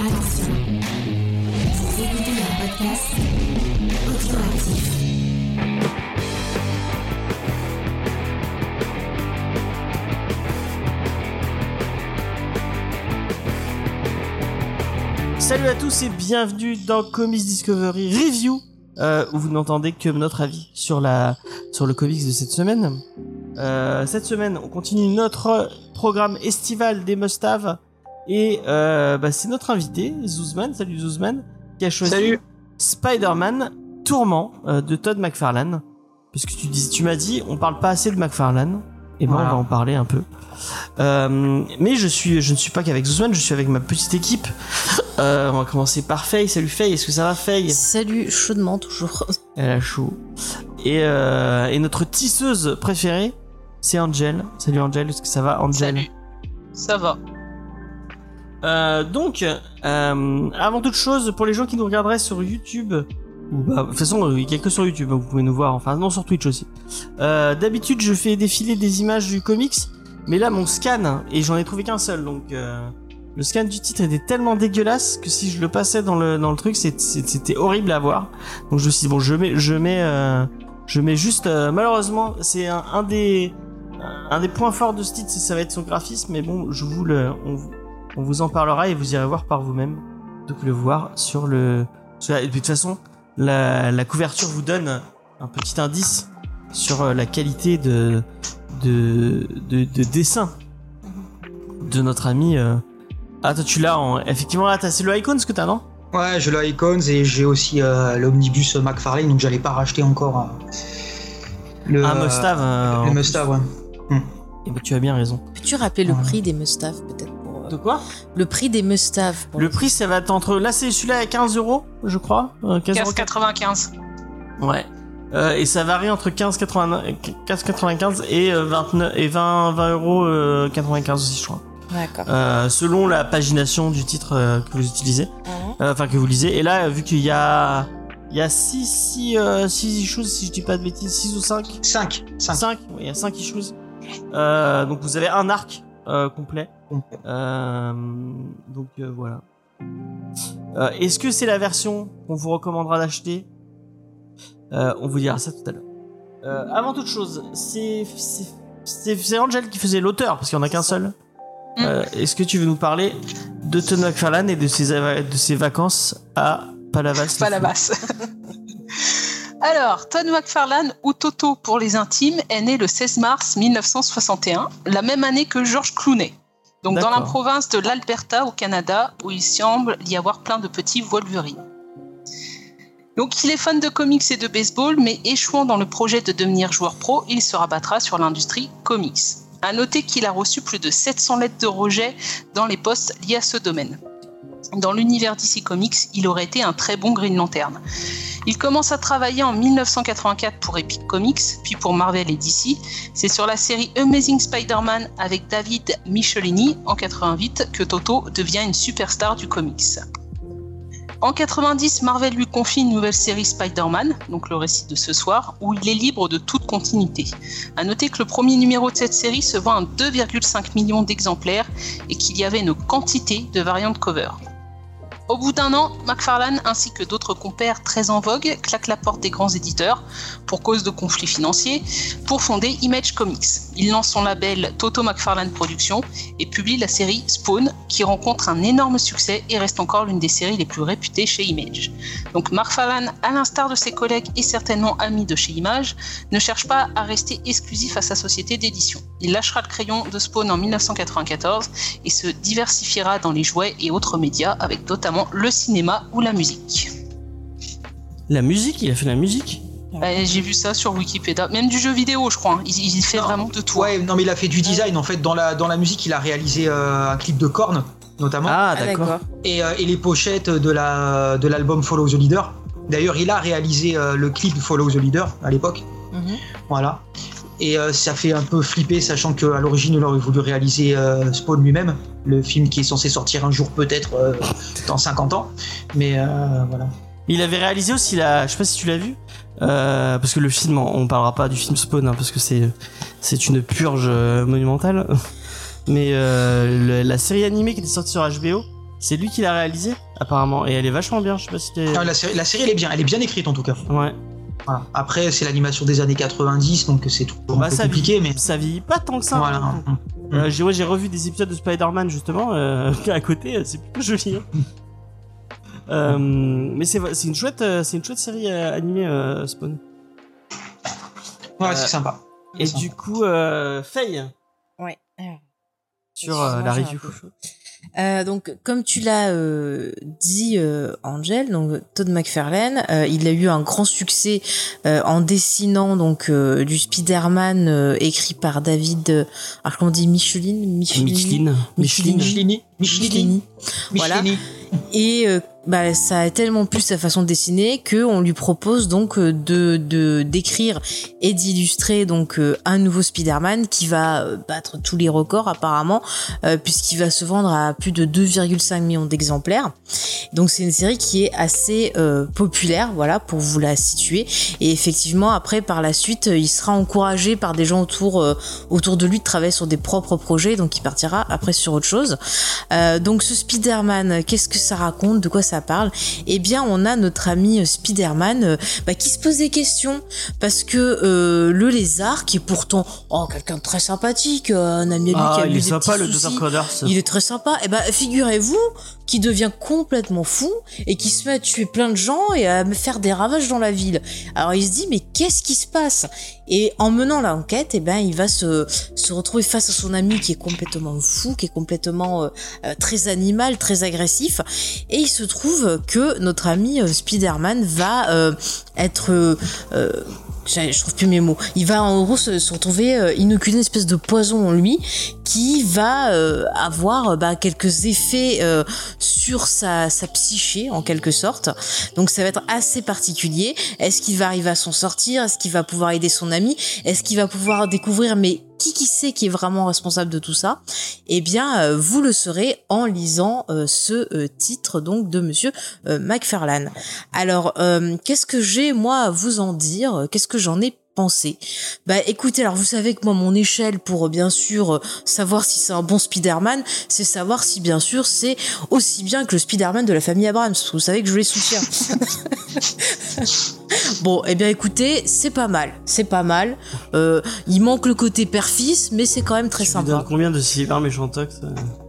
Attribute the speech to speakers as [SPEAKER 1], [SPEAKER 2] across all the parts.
[SPEAKER 1] Attention, vous écoutez un podcast.
[SPEAKER 2] Salut à tous et bienvenue dans Comics Discovery Review, euh, où vous n'entendez que notre avis sur la sur le comics de cette semaine. Euh, cette semaine, on continue notre programme estival des must-have et euh, bah, c'est notre invité Zuzman. Salut Zuzman, qui a choisi
[SPEAKER 3] Salut.
[SPEAKER 2] Spider-Man Tourment euh, de Todd McFarlane. Parce que tu dis, tu m'as dit, on parle pas assez de McFarlane. Et ben
[SPEAKER 3] Voilà.
[SPEAKER 2] on va en parler un peu. Euh, mais je suis, je ne suis pas qu'avec Zuzman, je suis avec ma petite équipe. Euh, on va commencer par Faye. Salut Faye, est-ce que ça va Faye?
[SPEAKER 4] Salut, chaudement toujours.
[SPEAKER 2] Elle a chaud. Et, euh, et notre tisseuse préférée, c'est Angel. Salut Angel, est-ce que ça va Angel?
[SPEAKER 3] Salut. Ça va.
[SPEAKER 2] Euh, donc, euh, avant toute chose, pour les gens qui nous regarderaient sur YouTube, ou bah, de toute façon, euh, il y a que sur YouTube, hein, vous pouvez nous voir, enfin non, sur Twitch aussi. Euh, D'habitude, je fais défiler des images du comics, mais là, mon scan, et j'en ai trouvé qu'un seul, donc euh, le scan du titre était tellement dégueulasse que si je le passais dans le dans le truc, c'était horrible à voir. Donc je me suis dit bon, je mets, je mets, je mets juste. malheureusement, c'est un, un des un des points forts de ce titre, ça va être son graphisme, mais bon, je vous le, on, on vous en parlera et vous irez voir par vous-même. Donc le voir sur le. sur la- et puis, de toute façon, la, la couverture vous donne un petit indice sur euh, la qualité de de, de, de dessin de notre ami. euh. Ah toi tu l'as en effectivement là t'as c'est le icon ce que t'as non?
[SPEAKER 3] Ouais, je l'ai Icons et j'ai aussi euh, l'omnibus McFarlane, donc j'allais pas racheter encore euh, le,
[SPEAKER 2] Un must-have. euh,
[SPEAKER 3] le
[SPEAKER 2] en
[SPEAKER 3] must-have, ouais.
[SPEAKER 2] plus. Eh ben, tu as bien raison.
[SPEAKER 4] Peux-tu rappeler le
[SPEAKER 3] Ouais.
[SPEAKER 4] prix des mustaves peut-être?
[SPEAKER 2] De quoi
[SPEAKER 4] le prix des mustaves
[SPEAKER 2] Le prix ça va être entre là c'est celui-là à 15 euros je crois. Euh, 15 euros
[SPEAKER 3] 15,95.
[SPEAKER 2] Ouais. Euh, et ça varie entre 15,80 15,95 et euh, 29 et 20 20 euros euh, 95 aussi je crois.
[SPEAKER 4] D'accord.
[SPEAKER 2] Euh, selon la pagination du titre euh, que vous utilisez,
[SPEAKER 4] Mhm.
[SPEAKER 2] Euh, enfin que vous lisez. Et là vu qu'il y a il y a 6 6 euh, six issues si je dis pas de bêtises 6 ou 5
[SPEAKER 3] 5. 5.
[SPEAKER 2] 5 il y a 5 issues. Euh, donc vous avez un arc euh, complet. Euh, donc euh, voilà. Euh, Est-ce que c'est la version qu'on vous recommandera d'acheter? Euh, On vous dira ça tout à l'heure. Euh, avant toute chose, c'est c'est- Angel qui faisait l'auteur parce qu'il n'y en a qu'un seul. Euh, Est-ce que tu veux nous parler de Todd McFarlane et de ses, de ses vacances à Palavas
[SPEAKER 5] pas la basse. Alors, Todd McFarlane, ou Toto pour les intimes, est né le 16 mars 1961, la même année que George Clooney. Donc dans la province de l'Alberta au Canada, où il semble y avoir plein de petits Wolverine. Donc il est fan de comics et de baseball, mais échouant dans le projet de devenir joueur pro, il se rabattra sur l'industrie comics. À noter qu'il a reçu plus de 700 lettres de rejet dans les postes liés à ce domaine. Dans l'univers DC Comics, il aurait été un très bon Green Lantern. Il commence à travailler en 1984 pour Epic Comics, puis pour Marvel et DC. C'est sur la série Amazing Spider-Man avec David Michelini en 88 que Toto devient une superstar du comics. En 90, Marvel lui confie une nouvelle série Spider-Man, donc le récit de ce soir, où il est libre de toute continuité. À noter que le premier numéro de cette série se vend à 2,5 millions d'exemplaires et qu'il y avait une quantité de variantes cover. Au bout d'un an, McFarlane ainsi que d'autres compères très en vogue claquent la porte des grands éditeurs pour cause de conflits financiers pour fonder Image Comics. Il lance son label Toto McFarlane Productions et publie la série Spawn qui rencontre un énorme succès et reste encore l'une des séries les plus réputées chez Image. Donc McFarlane, à l'instar de ses collègues et certainement amis de chez Image, ne cherche pas à rester exclusif à sa société d'édition. Il lâchera le crayon de Spawn en 1994 et se diversifiera dans les jouets et autres médias avec notamment le cinéma ou la musique.
[SPEAKER 2] La musique, il a fait la musique
[SPEAKER 5] Euh, J'ai vu ça sur Wikipédia, même du jeu vidéo, je crois. hein. Il, il fait
[SPEAKER 3] Non.
[SPEAKER 5] vraiment de tout.
[SPEAKER 3] Ouais, non, mais il a fait du design en fait. Dans la, dans la musique, il a réalisé euh, un clip de Korn, notamment.
[SPEAKER 2] Ah
[SPEAKER 4] Ah,
[SPEAKER 2] d'accord.
[SPEAKER 3] Et, euh, et les pochettes de la de l'album Follow the Leader. D'ailleurs, il a réalisé euh, le clip de Follow the Leader à l'époque.
[SPEAKER 4] Mhm.
[SPEAKER 3] Voilà. Et euh, ça fait un peu flipper, sachant qu'à l'origine, il aurait voulu réaliser euh, Spawn lui-même, le film qui est censé sortir un jour peut-être euh, dans 50 ans. Mais voilà.
[SPEAKER 2] Il avait réalisé aussi la, je sais pas si tu l'as vu, parce que le film, on parlera pas du film Spawn, hein, parce que c'est c'est une purge monumentale. Mais le- la série animée qui était sortie sur HBO, C'est lui qui l'a réalisé, apparemment, et elle est vachement bien. Je sais pas si.
[SPEAKER 3] Ah, la, série, la série, elle est bien, elle est bien écrite en tout cas.
[SPEAKER 2] Ouais.
[SPEAKER 3] Voilà. Après, c'est l'animation des années 90, donc c'est toujours
[SPEAKER 2] Bah,
[SPEAKER 3] un peu
[SPEAKER 2] ça
[SPEAKER 3] compliqué, mais
[SPEAKER 2] Ça vieillit pas tant que ça.
[SPEAKER 3] voilà.
[SPEAKER 2] hein. Euh, j'ai ouais, j'ai revu des épisodes de Spider-Man justement euh, à côté, euh, c'est plutôt joli. hein. Euh, mais c'est c'est une chouette c'est une chouette série euh, animée euh, Spawn.
[SPEAKER 3] Ouais,
[SPEAKER 2] Euh,
[SPEAKER 3] c'est sympa.
[SPEAKER 2] Et
[SPEAKER 3] C'est
[SPEAKER 2] du coup euh, Faye
[SPEAKER 4] Ouais.
[SPEAKER 2] sur euh, la review.
[SPEAKER 4] Euh, donc, comme tu l'as euh, dit, euh, Angel, donc Todd McFarlane, euh, il a eu un grand succès euh, en dessinant donc euh, du Spider-Man euh, écrit par David, euh, alors comment on dit, Michelin, Michelin,
[SPEAKER 2] Micheline. Micheline.
[SPEAKER 3] Michelini. Michelini.
[SPEAKER 4] Voilà. Et euh, bah, ça a tellement plu sa façon de dessiner que on lui propose donc euh, de de d'écrire et d'illustrer donc euh, un nouveau Spider-Man qui va euh, battre tous les records apparemment puisqu'il va se vendre à plus de 2,5 millions d'exemplaires. Donc c'est une série qui est assez euh, populaire, voilà pour vous la situer. Et effectivement après par la suite il sera encouragé par des gens autour euh, autour de lui de travailler sur des propres projets, donc il partira après sur autre chose. Donc ce Spider-Man, qu'est-ce que ça raconte De quoi ça parle Eh bien, on a notre ami euh, Spider-Man euh, bah, qui se pose des questions parce que euh, le lézard, qui est pourtant oh quelqu'un de très sympathique, un ami lui qui
[SPEAKER 2] Ah,
[SPEAKER 4] a
[SPEAKER 2] il
[SPEAKER 4] eu
[SPEAKER 2] est
[SPEAKER 4] des
[SPEAKER 2] sympa le
[SPEAKER 4] soucis, il est très sympa. Et ben, figurez-vous qu'il devient complètement fou et qu'il se met à tuer plein de gens et à faire des ravages dans la ville. Alors il se dit mais qu'est-ce qui se passe? Et en menant l'enquête, et ben il va se se retrouver face à son ami qui est complètement fou, qui est complètement euh, très animal, très agressif. Et il se trouve que notre ami euh, Spider-Man va euh, être euh, je trouve plus mes mots. Il va en gros se, retrouver euh, inoculer une espèce de poison en lui qui va euh, avoir euh, bah, quelques effets euh, sur sa, sa psyché en quelque sorte. Donc ça va être assez particulier. Est-ce qu'il va arriver à s'en sortir? Est-ce qu'il va pouvoir aider son ami? Est-ce qu'il va pouvoir découvrir mais qui qui sait qui est vraiment responsable de tout ça? Eh bien, euh, vous le saurez en lisant euh, ce titre donc de Monsieur McFarlane. Alors, qu'est-ce que j'ai moi à vous en dire? Qu'est-ce que j'en ai pensé Bah écoutez, alors vous savez que moi mon échelle pour euh, bien sûr euh, savoir si c'est un bon Spider-Man, c'est savoir si bien sûr c'est aussi bien que le Spider-Man de la famille Abrams. Vous savez que je les soutiens. Bon, eh bien écoutez, c'est pas mal, c'est pas mal. Euh, il manque le côté père-fils, mais c'est quand même très
[SPEAKER 2] Tu
[SPEAKER 4] sympa.
[SPEAKER 2] combien de cyber méchantox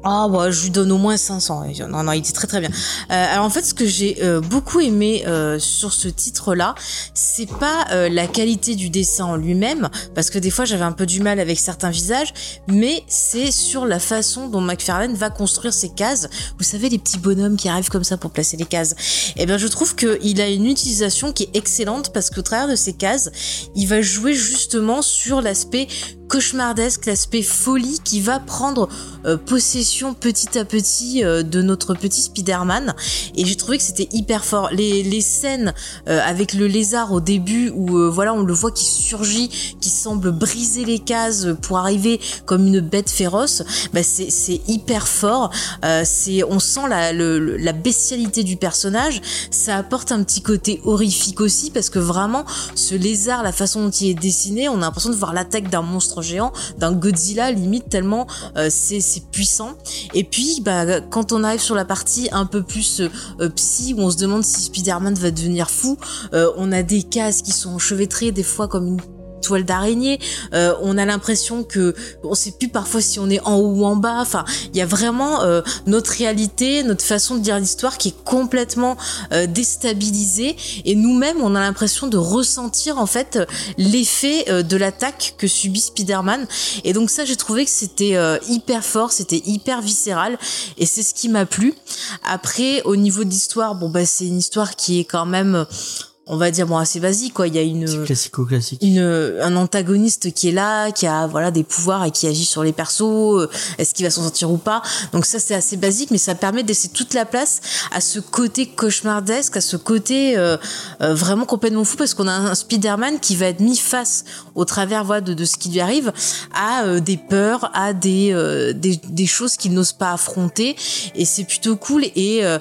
[SPEAKER 4] Ah bah je lui donne au moins 500. Non non, il était très très bien. Euh, alors en fait, ce que j'ai euh, beaucoup aimé euh, sur ce titre-là, c'est pas la qualité du dessin en lui-même, parce que des fois j'avais un peu du mal avec certains visages, mais c'est sur la façon dont McFarlane va construire ses cases. Vous savez les petits bonhommes qui arrivent comme ça pour placer les cases. Eh bien je trouve qu'il a une utilisation qui est excellente parce qu'au travers de ces cases, il va jouer justement sur l'aspect cauchemardesque, l'aspect folie qui va prendre euh, possession petit à petit euh, de notre petit Spider-Man. Et j'ai trouvé que c'était hyper fort. Les, les scènes euh, avec le lézard au début où voilà on le voit qui surgit, qui semble briser les cases pour arriver comme une bête féroce, bah c'est hyper fort. C'est on sent la, la bestialité du personnage. Ça apporte un petit côté horrifique aussi parce que vraiment ce lézard, la façon dont il est dessiné, on a l'impression de voir l'attaque d'un monstre géant, d'un Godzilla limite tellement euh, c'est puissant. Et puis bah quand on arrive sur la partie un peu plus euh, euh, psy où on se demande si Spider-Man va devenir fou, on a des cases qui sont enchevêtrées des fois comme une toile d'araignée. Euh, on a l'impression que on sait plus parfois si on est en haut ou en bas. Enfin, il y a vraiment euh, notre réalité, notre façon de dire l'histoire qui est complètement euh, déstabilisée. Et nous-mêmes, on a l'impression de ressentir en fait l'effet de l'attaque que subit Spider-Man. Et donc ça, j'ai trouvé que c'était hyper fort, c'était hyper viscéral, et c'est ce qui m'a plu. Après, au niveau de l'histoire, bon bah c'est une histoire qui est quand même on va dire bon assez basique quoi. Il y a une un antagoniste qui est là, qui a voilà des pouvoirs et qui agit sur les persos. euh, Est-ce qu'il va s'en sortir ou pas. Donc ça c'est assez basique, mais ça permet de laisser toute la place à ce côté cauchemardesque, à ce côté euh, euh, vraiment complètement fou parce qu'on a un Spider-Man qui va être mis face au travers voilà, de, de ce qui lui arrive à euh, des peurs, à des, euh, des des choses qu'il n'ose pas affronter. Et c'est plutôt cool. Et euh,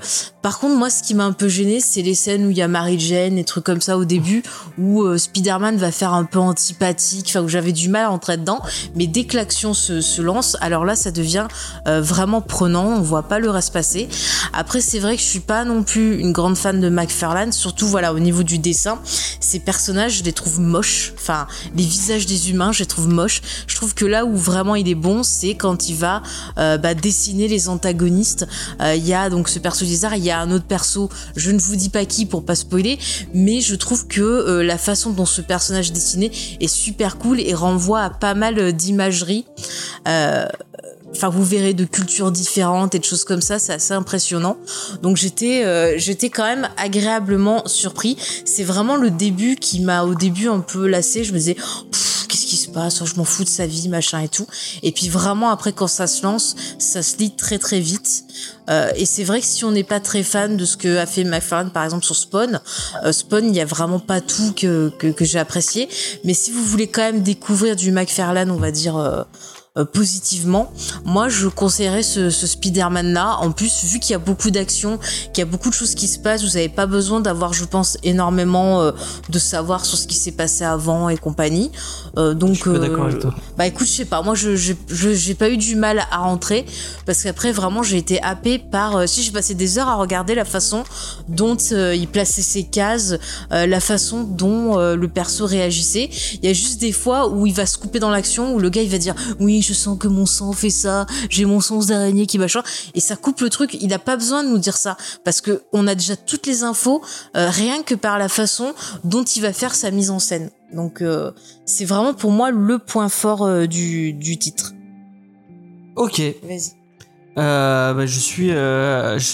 [SPEAKER 4] par contre, moi, ce qui m'a un peu gêné, c'est les scènes où il y a Mary Jane et trucs comme ça au début, où euh, Spider-Man va faire un peu antipathique, enfin où j'avais du mal à entrer dedans. Mais dès que l'action se, lance, alors là, ça devient euh, vraiment prenant. On voit pas le reste passer. Après, c'est vrai que je suis pas non plus une grande fan de McFarlane, surtout voilà au niveau du dessin. Ces personnages, je les trouve moches. Enfin, les visages des humains, je les trouve moches. Je trouve que là où vraiment il est bon, c'est quand il va euh, bah, dessiner les antagonistes. Euh, Il y a donc ce perso Lézard, il y a un autre perso, je ne vous dis pas qui pour pas spoiler, mais je trouve que euh, la façon dont ce personnage dessiné est super cool et renvoie à pas mal euh, d'imagerie. Euh, Enfin, vous verrez de cultures différentes et de choses comme ça, c'est assez impressionnant. Donc j'étais, j'étais quand même agréablement surpris. C'est vraiment le début qui m'a au début un peu lassé. Je me disais, qu'est-ce qui se passe Je m'en fous de sa vie, machin et tout. Et puis vraiment après, quand ça se lance, ça se lit très très vite. Euh, et c'est vrai que si on n'est pas très fan de ce que a fait McFarlane, par exemple sur Spawn, euh, Spawn, il y a vraiment pas tout que que, j'ai apprécié. Mais si vous voulez quand même découvrir du McFarlane, on va dire. Euh, positivement. Moi, je conseillerais ce, ce Spider-Man là. En plus, vu qu'il y a beaucoup d'actions, qu'il y a beaucoup de choses qui se passent, vous n'avez pas besoin d'avoir, je pense, énormément euh, de savoir sur ce qui s'est passé avant et compagnie. Euh, donc,
[SPEAKER 2] Je suis pas d'accord avec toi.
[SPEAKER 4] bah écoute, je sais pas. Moi, je j'ai pas eu du mal à rentrer parce qu'après, vraiment, j'ai été happée par. si j'ai passé des heures à regarder la façon dont il plaçait ses cases, la façon dont le perso réagissait. Il y a juste des fois où il va se couper dans l'action, où le gars il va dire oui, je sens que mon sang fait ça, j'ai mon sens d'araignée qui machin, et ça coupe le truc. Il n'a pas besoin de nous dire ça parce que on a déjà toutes les infos, euh, rien que par la façon dont il va faire sa mise en scène. Donc euh, c'est vraiment pour moi le point fort euh, du, du titre.
[SPEAKER 2] Ok.
[SPEAKER 4] Vas-y.
[SPEAKER 2] Bah, je suis,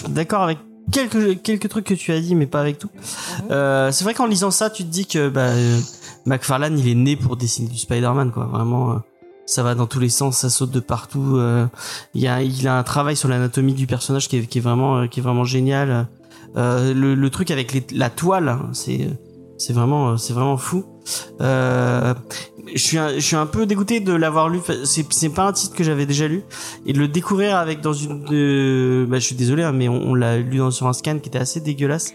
[SPEAKER 2] d'accord avec quelques quelques trucs que tu as dit, mais pas avec tout. Euh, c'est vrai qu'en lisant ça, tu te dis que bah, euh, McFarlane, il est né pour dessiner du Spider-Man, quoi. Vraiment, euh, ça va dans tous les sens, ça saute de partout. euh, il a, il a un travail sur l'anatomie du personnage qui est, vraiment, euh, qui est vraiment génial. Euh, le, le truc avec les- la toile, hein, c'est, c'est vraiment, euh, c'est vraiment fou. Euh, je suis, un, je suis un peu dégoûté de l'avoir lu. C'est, c'est pas un titre que j'avais déjà lu et de le découvrir avec dans une de bah je suis désolé hein, mais on, l'a lu sur un scan qui était assez dégueulasse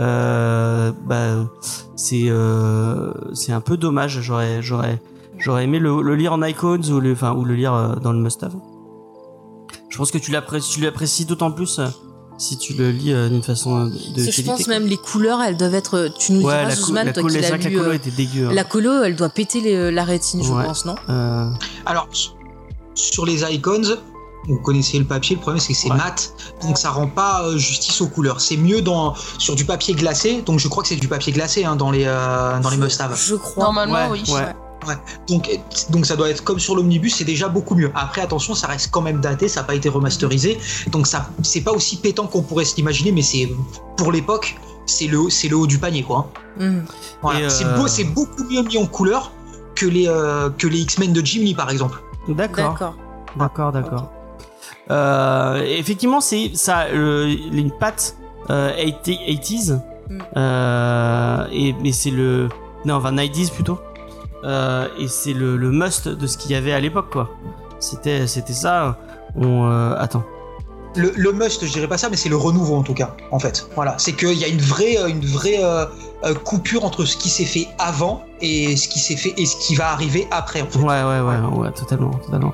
[SPEAKER 2] euh, bah c'est euh, c'est un peu dommage j'aurais j'aurais j'aurais aimé le, le lire en icons ou le enfin ou le lire euh, dans le must have je pense que tu l'apprécies d'autant plus euh, si tu le lis euh, d'une façon de
[SPEAKER 4] je
[SPEAKER 2] qualité,
[SPEAKER 4] pense
[SPEAKER 2] quoi.
[SPEAKER 4] même les couleurs, elles doivent être. Tu nous
[SPEAKER 2] ouais
[SPEAKER 4] diras, Zuzman, toi qui l'as
[SPEAKER 2] que la
[SPEAKER 4] lu.
[SPEAKER 2] colo
[SPEAKER 4] euh,
[SPEAKER 2] était dégueu hein.
[SPEAKER 4] La colo, elle doit péter les- la rétine, je
[SPEAKER 2] Ouais.
[SPEAKER 4] pense, non
[SPEAKER 2] Euh,
[SPEAKER 3] Alors, sur les icons, vous connaissez le papier, le problème c'est que c'est
[SPEAKER 2] Ouais.
[SPEAKER 3] mat, donc ça rend pas euh, justice aux couleurs. C'est mieux dans, sur du papier glacé, donc je crois que c'est du papier glacé hein, dans les, euh, dans les must-have.
[SPEAKER 4] Je crois.
[SPEAKER 5] Normalement,
[SPEAKER 2] Ouais,
[SPEAKER 5] oui.
[SPEAKER 2] Ouais.
[SPEAKER 3] Donc, donc ça doit être comme sur l'omnibus, c'est déjà beaucoup mieux. Après, attention, ça reste quand même daté, ça n'a pas été remasterisé, donc ça c'est pas aussi pétant qu'on pourrait se l'imaginer, mais c'est pour l'époque, c'est le, c'est le haut du panier quoi.
[SPEAKER 4] Hmm.
[SPEAKER 3] Voilà.
[SPEAKER 2] Euh,
[SPEAKER 3] C'est beau, c'est beaucoup mieux mis en couleur que les, euh, que les X-Men de Jim Lee par exemple.
[SPEAKER 2] d'accord
[SPEAKER 4] D'accord.
[SPEAKER 2] D'accord, d'accord. Euh, effectivement, c'est ça, euh, une patte euh, 80, 80s.
[SPEAKER 4] Mm.
[SPEAKER 2] Euh, et mais c'est le non, enfin 90s plutôt. Euh, et c'est le, le must de ce qu'il y avait à l'époque, quoi. C'était c'était ça. On euh, attends.
[SPEAKER 3] Le, le must, je dirais pas ça, mais c'est le renouveau en tout cas, en fait. Voilà, c'est qu'il y a une vraie, euh, une vraie euh, coupure entre ce qui s'est fait avant et ce qui s'est fait et ce qui va arriver après. En fait.
[SPEAKER 2] Ouais, ouais, ouais, ouais, totalement, totalement.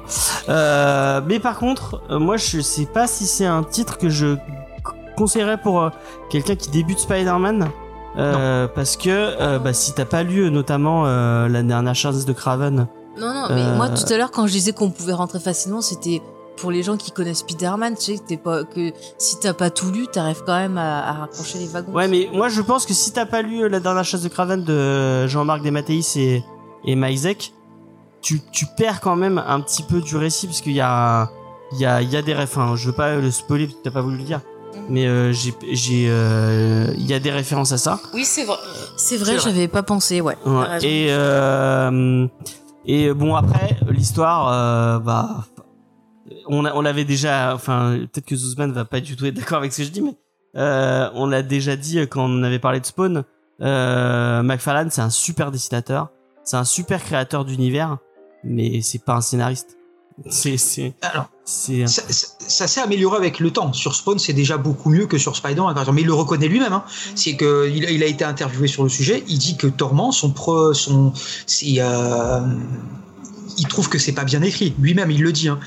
[SPEAKER 2] Euh, mais par contre, euh, moi, je sais pas si c'est un titre que je conseillerais pour quelqu'un qui débute Spider-Man. Euh, parce que euh, bah, si t'as pas lu notamment euh, la dernière chance de Craven,
[SPEAKER 4] Non, non, mais moi tout à l'heure quand je disais qu'on pouvait rentrer facilement, c'était pour les gens qui connaissent Spider-Man, tu sais que, t'es pas, que si t'as pas tout lu, t'arrives quand même à, à raccrocher les wagons.
[SPEAKER 2] Ouais, mais moi je pense que si t'as pas lu la dernière chasse de Craven de Jean-Marc Desmatteis et, et Maizek, tu, tu perds quand même un petit peu du récit parce qu'il y a, il y a, il y a des références. Enfin, je veux pas le spoiler parce que t'as pas voulu le dire. Mais euh, j'ai, j'ai, euh, il y a des références à ça.
[SPEAKER 4] Oui, c'est vrai. C'est vrai, j'avais pas pensé, ouais.
[SPEAKER 2] Ouais. Et euh, et bon après l'histoire, euh, bah on a, on l'avait déjà. Enfin peut-être que Zuzman va pas du tout être d'accord avec ce que je dis, mais euh, on l'a déjà dit quand on avait parlé de Spawn. Euh, McFarlane c'est un super dessinateur, c'est un super créateur d'univers, mais c'est pas un scénariste. C'est, c'est,
[SPEAKER 3] Alors,
[SPEAKER 2] c'est.
[SPEAKER 3] ça, ça- ça s'est amélioré avec le temps. Sur Spawn, c'est déjà beaucoup mieux que sur Spider-Man, par exemple. Mais il le reconnaît lui-même. Hein. C'est que il, il a été interviewé sur le sujet. Il dit que Torment, son pro, son, euh, il trouve que c'est pas bien écrit. Lui-même, il le dit. Hein.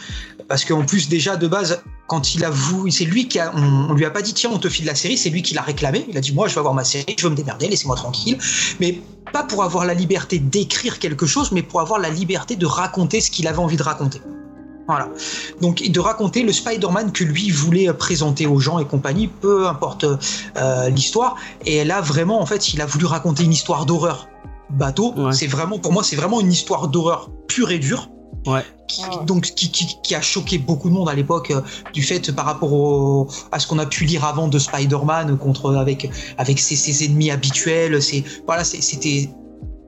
[SPEAKER 3] Parce qu'en plus, déjà de base, quand il avoue, c'est lui qui a, on, on lui a pas dit tiens, on te file la série. C'est lui qui l'a réclamé. Il a dit moi, je veux avoir ma série, je veux me démerder, laissez-moi tranquille. Mais pas pour avoir la liberté d'écrire quelque chose, mais pour avoir la liberté de raconter ce qu'il avait envie de raconter. Voilà. Donc, et de raconter le Spider-Man que lui voulait euh, présenter aux gens et compagnie, peu importe euh, l'histoire. Et là, vraiment, en fait, il a voulu raconter une histoire d'horreur. Bateau,
[SPEAKER 2] Ouais.
[SPEAKER 3] c'est vraiment, pour moi, c'est vraiment une histoire d'horreur pure et dure.
[SPEAKER 2] Ouais.
[SPEAKER 3] Qui, donc, qui, qui, qui a choqué beaucoup de monde à l'époque euh, du fait par rapport au, à ce qu'on a pu lire avant de Spider-Man contre avec avec ses, ses ennemis habituels. C'est voilà, c'était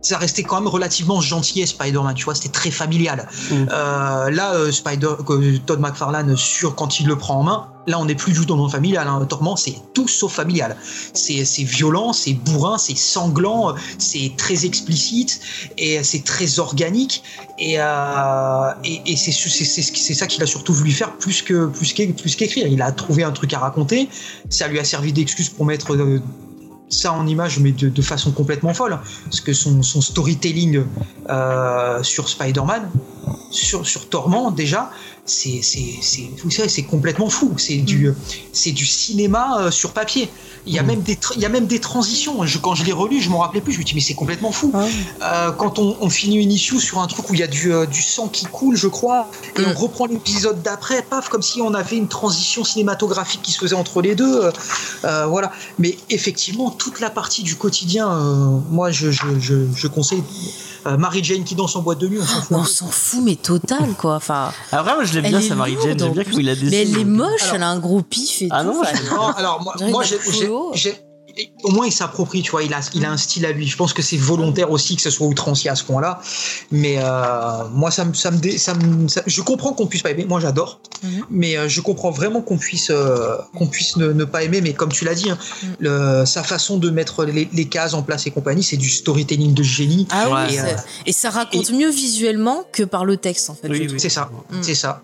[SPEAKER 3] ça restait quand même relativement gentil Spider-Man, tu vois, c'était très familial.
[SPEAKER 2] Mm.
[SPEAKER 3] Euh, là, euh, Spider, que Todd McFarlane sur quand il le prend en main, là on n'est plus du tout dans le familial. Hein. Torment, c'est tout sauf familial. C'est violent, c'est bourrin, c'est sanglant, euh, c'est très explicite et c'est très organique. Et, euh, et, et c'est ça qu'il a surtout voulu faire plus que plus qu'é- plus qu'écrire. Il a trouvé un truc à raconter. Ça lui a servi d'excuse pour mettre euh, ça en image, mais de, façon complètement folle. Parce que son, storytelling euh, sur Spider-Man, sur Torment déjà, c'est c'est- c'est- vous savez, c'est complètement fou. C'est du, c'est du cinéma euh, sur papier. Il y, a
[SPEAKER 2] Mm.
[SPEAKER 3] même des il y a même des transitions. Je- quand je l'ai relu, je m'en rappelais plus. Je me dis, mais c'est complètement fou.
[SPEAKER 4] Ouais.
[SPEAKER 3] Euh, quand on, on finit une issue sur un truc où il y a du, euh, du sang qui coule, je crois, et
[SPEAKER 4] Mm.
[SPEAKER 3] on reprend l'épisode d'après, paf, comme si on avait une transition cinématographique qui se faisait entre les deux. euh, voilà. Mais effectivement, toute la partie du quotidien, euh, moi, je, je, je, je conseille euh, Mary Jane qui danse en boîte de nuit. On s'en fout.
[SPEAKER 4] On s'en fout, mais total, quoi. Enfin,
[SPEAKER 2] Après, moi, je l'aime bien, sa Mary Jane. J'aime
[SPEAKER 4] en
[SPEAKER 2] bien
[SPEAKER 4] plus.
[SPEAKER 2] comment il a dessiné.
[SPEAKER 4] mais elle est moche,
[SPEAKER 3] Alors-
[SPEAKER 4] elle a un gros pif et
[SPEAKER 2] Ah
[SPEAKER 4] tout.
[SPEAKER 2] non, je-
[SPEAKER 3] Non, alors moi, j'ai, j'ai- au moins il s'approprie, tu vois, il a, il a un style à lui. Je pense que c'est volontaire aussi que ce soit outrancier à ce point-là. Mais euh, moi, ça me, ça me, dé- ça me- ça- je comprends qu'on puisse pas aimer. Moi, j'adore.
[SPEAKER 4] Mhm.
[SPEAKER 3] Mais euh, je comprends vraiment qu'on puisse, euh, qu'on puisse ne, ne pas aimer. Mais comme tu l'as dit, hein,
[SPEAKER 4] Mhm.
[SPEAKER 3] le- sa façon de mettre les, les cases en place et compagnie, c'est du storytelling de génie.
[SPEAKER 4] Ah oui,
[SPEAKER 3] Et, euh,
[SPEAKER 4] et ça raconte mieux visuellement que par le texte, en fait.
[SPEAKER 2] Oui, oui.
[SPEAKER 4] trouve.
[SPEAKER 3] C'est ça,
[SPEAKER 4] Mm.
[SPEAKER 3] c'est ça.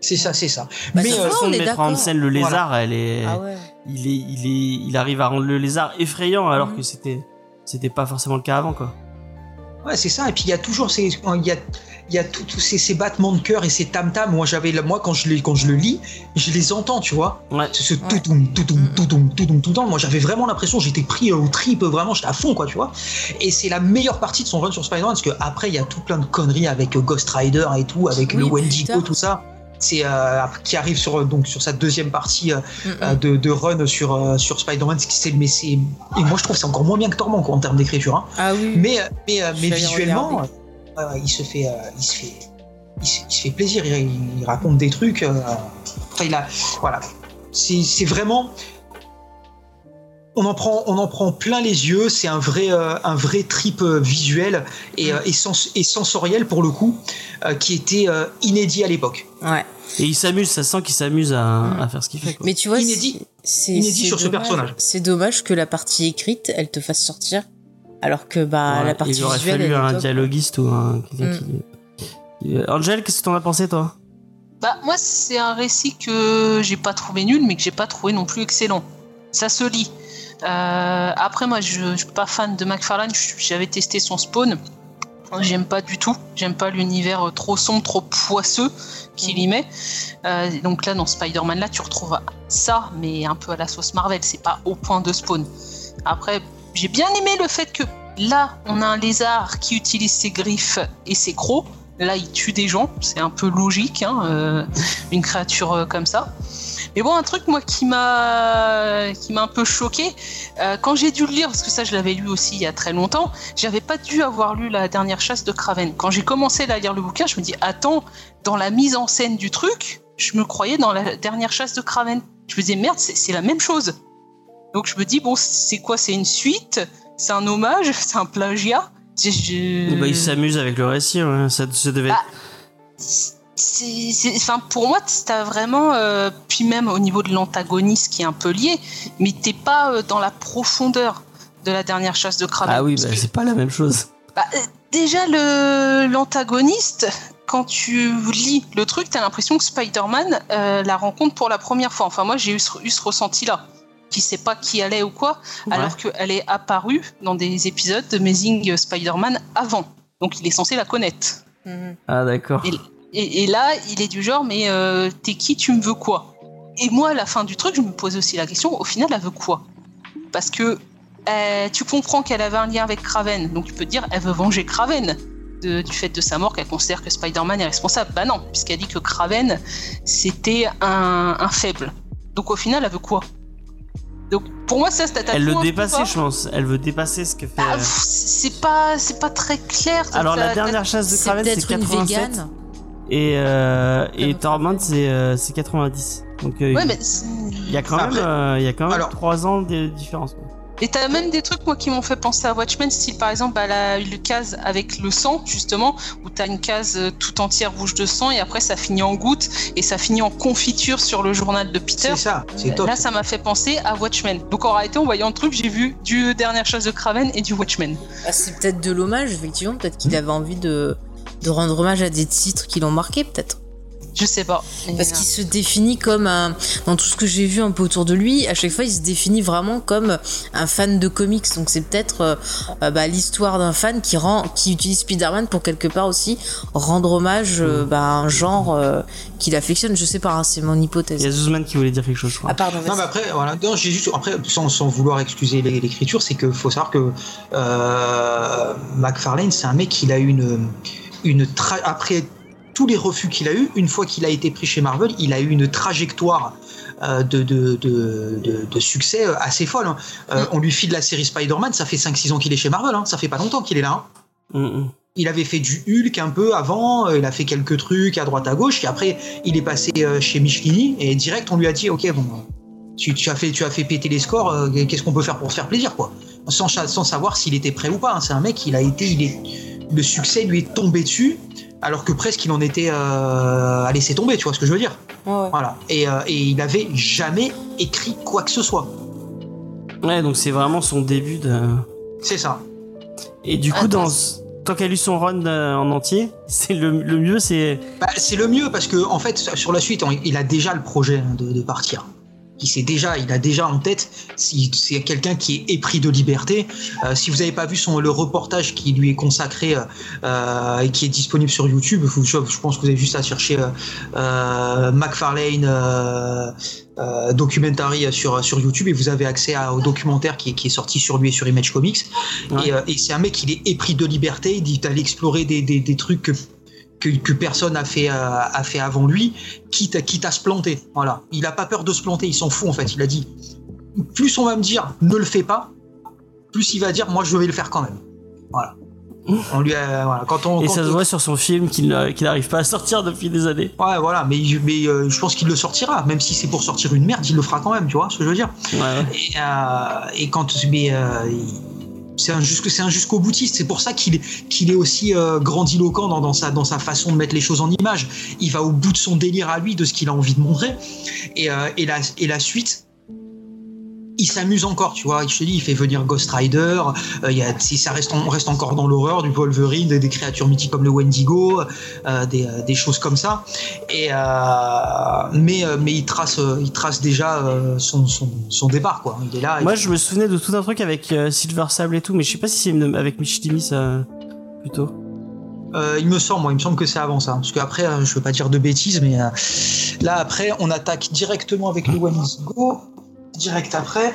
[SPEAKER 3] C'est ça, c'est ça.
[SPEAKER 4] Bah,
[SPEAKER 3] mais
[SPEAKER 4] ça
[SPEAKER 3] euh,
[SPEAKER 4] va, on
[SPEAKER 2] de
[SPEAKER 4] est
[SPEAKER 2] mettre en scène le lézard, elle est.
[SPEAKER 4] Ah ouais.
[SPEAKER 2] Il est, il est, il arrive à rendre le lézard effrayant alors
[SPEAKER 4] Mhm.
[SPEAKER 2] que c'était, c'était pas forcément le cas avant quoi.
[SPEAKER 3] Ouais, c'est ça. Et puis il y a toujours ces, il y a, il y a tout- tous ces, ces battements de cœur et ces tam tam. Moi, j'avais, moi quand je les, quand je le lis, je les entends, tu vois.
[SPEAKER 2] Ouais.
[SPEAKER 3] Ce toutoum, toutoum, toutoum, toutoum, toutoum. Moi, j'avais vraiment l'impression, j'étais pris au trip, vraiment, j'étais à fond, quoi, tu vois. Et c'est la meilleure partie de son run sur Spider-Man parce que après, il y a tout plein de conneries avec Ghost Rider et tout, avec
[SPEAKER 4] Oui,
[SPEAKER 3] le Wendigo, tout ça. C'est euh, qui arrive sur donc sur sa deuxième partie euh,
[SPEAKER 4] Mm,
[SPEAKER 3] euh, de, de run sur sur Spider-Man. C'est- C'est mais c'est et moi je trouve que c'est encore moins bien que Torment quoi en termes d'écriture. Hein.
[SPEAKER 4] Ah oui.
[SPEAKER 3] Mais, mais, mais visuellement, il se fait, il se fait, il se, il se fait plaisir. Il, il raconte des trucs. enfin, il a, voilà. C'est c'est vraiment. On en prend, on en prend plein les yeux. C'est un vrai, euh, un vrai trip euh, visuel et, euh, et, sens- et sensoriel pour le coup, euh, qui était euh, inédit à l'époque.
[SPEAKER 4] Ouais.
[SPEAKER 2] Et il s'amuse, ça sent qu'il s'amuse à, à faire ce qu'il fait. Quoi.
[SPEAKER 4] Mais tu vois,
[SPEAKER 3] Inédit.
[SPEAKER 4] c'est-
[SPEAKER 3] Inédit sur ce personnage.
[SPEAKER 4] C'est dommage que la partie écrite, elle te fasse sortir, alors que bah
[SPEAKER 2] Ouais,
[SPEAKER 4] la partie
[SPEAKER 2] il aurait
[SPEAKER 4] visuelle,
[SPEAKER 2] fallu
[SPEAKER 4] elle est
[SPEAKER 2] un
[SPEAKER 4] top.
[SPEAKER 2] dialoguiste ou un
[SPEAKER 4] Mm.
[SPEAKER 2] qui- Angel, qu'est-ce que t'en as pensé toi?
[SPEAKER 5] Bah, moi, c'est un récit que j'ai pas trouvé nul, mais que j'ai pas trouvé non plus excellent. Ça se lit. Euh, après, moi, je, je suis pas fan de McFarlane. J'avais testé son Spawn. J'aime pas du tout. J'aime pas l'univers trop sombre, trop poisseux qu'il y met. Euh, donc là, dans Spider-Man, là, tu retrouves ça, mais un peu à la sauce Marvel. C'est pas au point de Spawn. Après, j'ai bien aimé le fait que là, on a un lézard qui utilise ses griffes et ses crocs. Là, il tue des gens, c'est un peu logique, hein, euh, une créature euh, comme ça. Mais bon, un truc moi qui m'a qui m'a un peu choqué euh, quand j'ai dû le lire parce que ça je l'avais lu aussi il y a très longtemps. J'avais pas dû avoir lu la dernière chasse de Craven. Quand j'ai commencé à lire le bouquin, je me dis attends, dans la mise en scène du truc, je me croyais dans la dernière chasse de Craven. Je me disais merde, c'est c'est la même chose. Donc je me dis bon, c'est quoi? C'est une suite? C'est un hommage? C'est un plagiat? Je-
[SPEAKER 2] bah, Il s'amuse avec le récit, ouais. ça, ça devait.
[SPEAKER 5] Ah. c'est, c'est- enfin, pour moi, t'as vraiment, euh, puis même au niveau de l'antagoniste qui est un peu lié, mais t'es pas euh, dans la profondeur de la dernière chasse de Kraven.
[SPEAKER 2] Ah oui, bah, c'est pas la même chose.
[SPEAKER 5] bah, euh, déjà le l'antagoniste, quand tu lis le truc, t'as l'impression que Spider-Man euh, la rencontre pour la première fois. Enfin, moi, j'ai eu, ce- eu ce ressenti-là. Qui sait pas qui elle est ou quoi,
[SPEAKER 2] Ouais.
[SPEAKER 5] alors qu'elle est apparue dans des épisodes de Amazing Spider-Man avant. Donc, il est censé la connaître.
[SPEAKER 4] Mhm.
[SPEAKER 2] Ah d'accord.
[SPEAKER 5] Et, et là, il est du genre, mais euh, t'es qui, tu me veux quoi? Et moi, à la fin du truc, je me pose aussi la question, au final, elle veut quoi? Parce que euh, tu comprends qu'elle avait un lien avec Kraven, donc tu peux te dire, elle veut venger Kraven de- du fait de sa mort, qu'elle considère que Spider-Man est responsable. Bah non, puisqu'elle dit que Kraven, c'était un, un faible. Donc au final, elle veut quoi? Donc pour moi, ça, c'est
[SPEAKER 2] Elle le dépassait, je pense. Elle veut dépasser ce que fait.
[SPEAKER 5] Ah,
[SPEAKER 2] euh,
[SPEAKER 5] c'est pas, c'est pas très clair.
[SPEAKER 2] Alors la dernière chasse de
[SPEAKER 4] C'est
[SPEAKER 2] Kraven c'est
[SPEAKER 4] peut-être une
[SPEAKER 2] 87
[SPEAKER 4] végane.
[SPEAKER 2] et euh, et Torment c'est euh, c'est 90. Donc euh,
[SPEAKER 5] Ouais, mais c'est-
[SPEAKER 2] il y a quand même euh, il y a quand même
[SPEAKER 3] Alors-
[SPEAKER 2] 3 ans de différence. quoi.
[SPEAKER 5] Et t'as même des trucs moi qui m'ont fait penser à Watchmen, style par exemple bah, la, le case avec le sang justement, où t'as une case euh, tout entière rouge de sang et après ça finit en gouttes et ça finit en confiture sur le journal de Peter.
[SPEAKER 3] C'est ça, c'est top.
[SPEAKER 5] Là ça m'a fait penser à Watchmen. Donc en réalité en voyant le truc j'ai vu du dernière chasse de Kraven et du Watchmen.
[SPEAKER 4] Ah, c'est peut-être de l'hommage, effectivement. Peut-être qu'il avait envie de, de rendre hommage à des titres qui l'ont marqué, peut-être.
[SPEAKER 5] Je sais pas.
[SPEAKER 4] Parce qu'il se définit comme un. Dans tout ce que j'ai vu un peu autour de lui, à chaque fois, il se définit vraiment comme un fan de comics. Donc, c'est peut-être euh, euh, bah, l'histoire d'un fan qui rend, qui utilise Spider-Man pour quelque part aussi rendre hommage euh, bah, à un genre euh, qu'il affectionne. Je sais pas, hein, c'est mon
[SPEAKER 2] Il y
[SPEAKER 4] hypothèse.
[SPEAKER 2] a Zuzman qui voulait dire quelque chose je crois.
[SPEAKER 4] Ah, pardon,
[SPEAKER 3] Non, mais après, voilà, non, j'ai juste, après, sans, sans vouloir excuser l'é- l'écriture, c'est qu'il faut savoir que euh, McFarlane, c'est un mec, il a une, une tra- après tous les refus qu'il a eu, une fois qu'il a été pris chez Marvel, il a eu une trajectoire euh, de, de, de, de, de succès euh, assez folle. hein. Euh,
[SPEAKER 5] Mm.
[SPEAKER 3] On lui file la série Spider-Man, ça fait 5-6 ans qu'il est chez Marvel, hein. ça fait pas longtemps qu'il est là. hein.
[SPEAKER 2] Mm, mm.
[SPEAKER 3] Il avait fait du Hulk un peu avant, il a fait quelques trucs à droite à gauche, et après il est passé chez Michelini et direct on lui a dit ok bon tu, tu as fait tu as fait péter les scores, euh, qu'est-ce qu'on peut faire pour se faire plaisir quoi sans, savoir s'il était prêt ou pas. C'est un mec il a été il est le succès lui est tombé dessus alors que presque il en était euh, à laisser tomber tu vois ce que je veux dire?
[SPEAKER 4] Ouais, ouais.
[SPEAKER 3] voilà et, euh, et il avait jamais écrit quoi que ce soit
[SPEAKER 2] Ouais donc c'est vraiment son début de.
[SPEAKER 3] c'est ça
[SPEAKER 2] Et du coup
[SPEAKER 5] Attends.
[SPEAKER 2] dans tant qu'elle a lu son run euh, en entier, c'est le, le mieux c'est
[SPEAKER 3] Bah, c'est le mieux parce que en fait sur la suite on- il a déjà le projet de, de partir. Il sait déjà, il a déjà en tête. Si c'est quelqu'un qui est épris de liberté. Euh, si vous n'avez pas vu son le reportage qui lui est consacré euh, euh, et qui est disponible sur YouTube, vous- je, je pense que vous avez juste à chercher euh, euh, McFarlane documentary sur sur YouTube et vous avez accès à- au documentaire qui est, qui est sorti sur lui et sur Image Comics.
[SPEAKER 2] Ouais.
[SPEAKER 3] Et, et c'est un mec, il est épris de liberté, il dit d'aller explorer des, des, des trucs que, que, que personne a fait, euh, a fait avant lui, quitte, à- quitte à se planter. Voilà. Il a pas peur de se planter, il s'en fout en fait. Il a dit plus on va me dire ne le fais pas, plus il va dire moi je vais le faire quand même. Voilà. On lui a, voilà. Quand on,
[SPEAKER 2] et
[SPEAKER 3] quand
[SPEAKER 2] ça se voit sur son film qu'il n'arrive pas à sortir depuis des années.
[SPEAKER 3] Ouais, voilà, mais, mais euh, je pense qu'il le sortira, même si c'est pour sortir une merde, il le fera quand même, tu vois ce que je veux dire?
[SPEAKER 2] Ouais, ouais.
[SPEAKER 3] Et, euh, et quand mais euh, il- c'est un c'est un jusqu'au boutiste. C'est pour ça qu'il est qu'il est aussi euh, grandiloquent dans, dans sa dans sa façon de mettre les choses en image. Il va au bout de son délire à lui de ce qu'il a envie de montrer. Et euh, et la et la suite il s'amuse encore, tu vois. Je te dis, il fait venir Ghost Rider. euh, il y a, si ça reste, on reste encore dans l'horreur, du Wolverine, des, des créatures mythiques comme le Wendigo, euh, des, euh, des choses comme ça. Et mais mais il trace, il trace déjà son, son, son départ, quoi. Il est là.
[SPEAKER 2] Moi je me souvenais de tout un truc avec Silver Sable et tout, mais je sais pas si c'est avec Michitimi ça plutôt.
[SPEAKER 3] Euh, il me semble, moi, il me semble que c'est avant ça. Parce qu'après, je veux pas dire de bêtises, mais euh, là, après, on attaque directement avec le Wendigo. Direct après.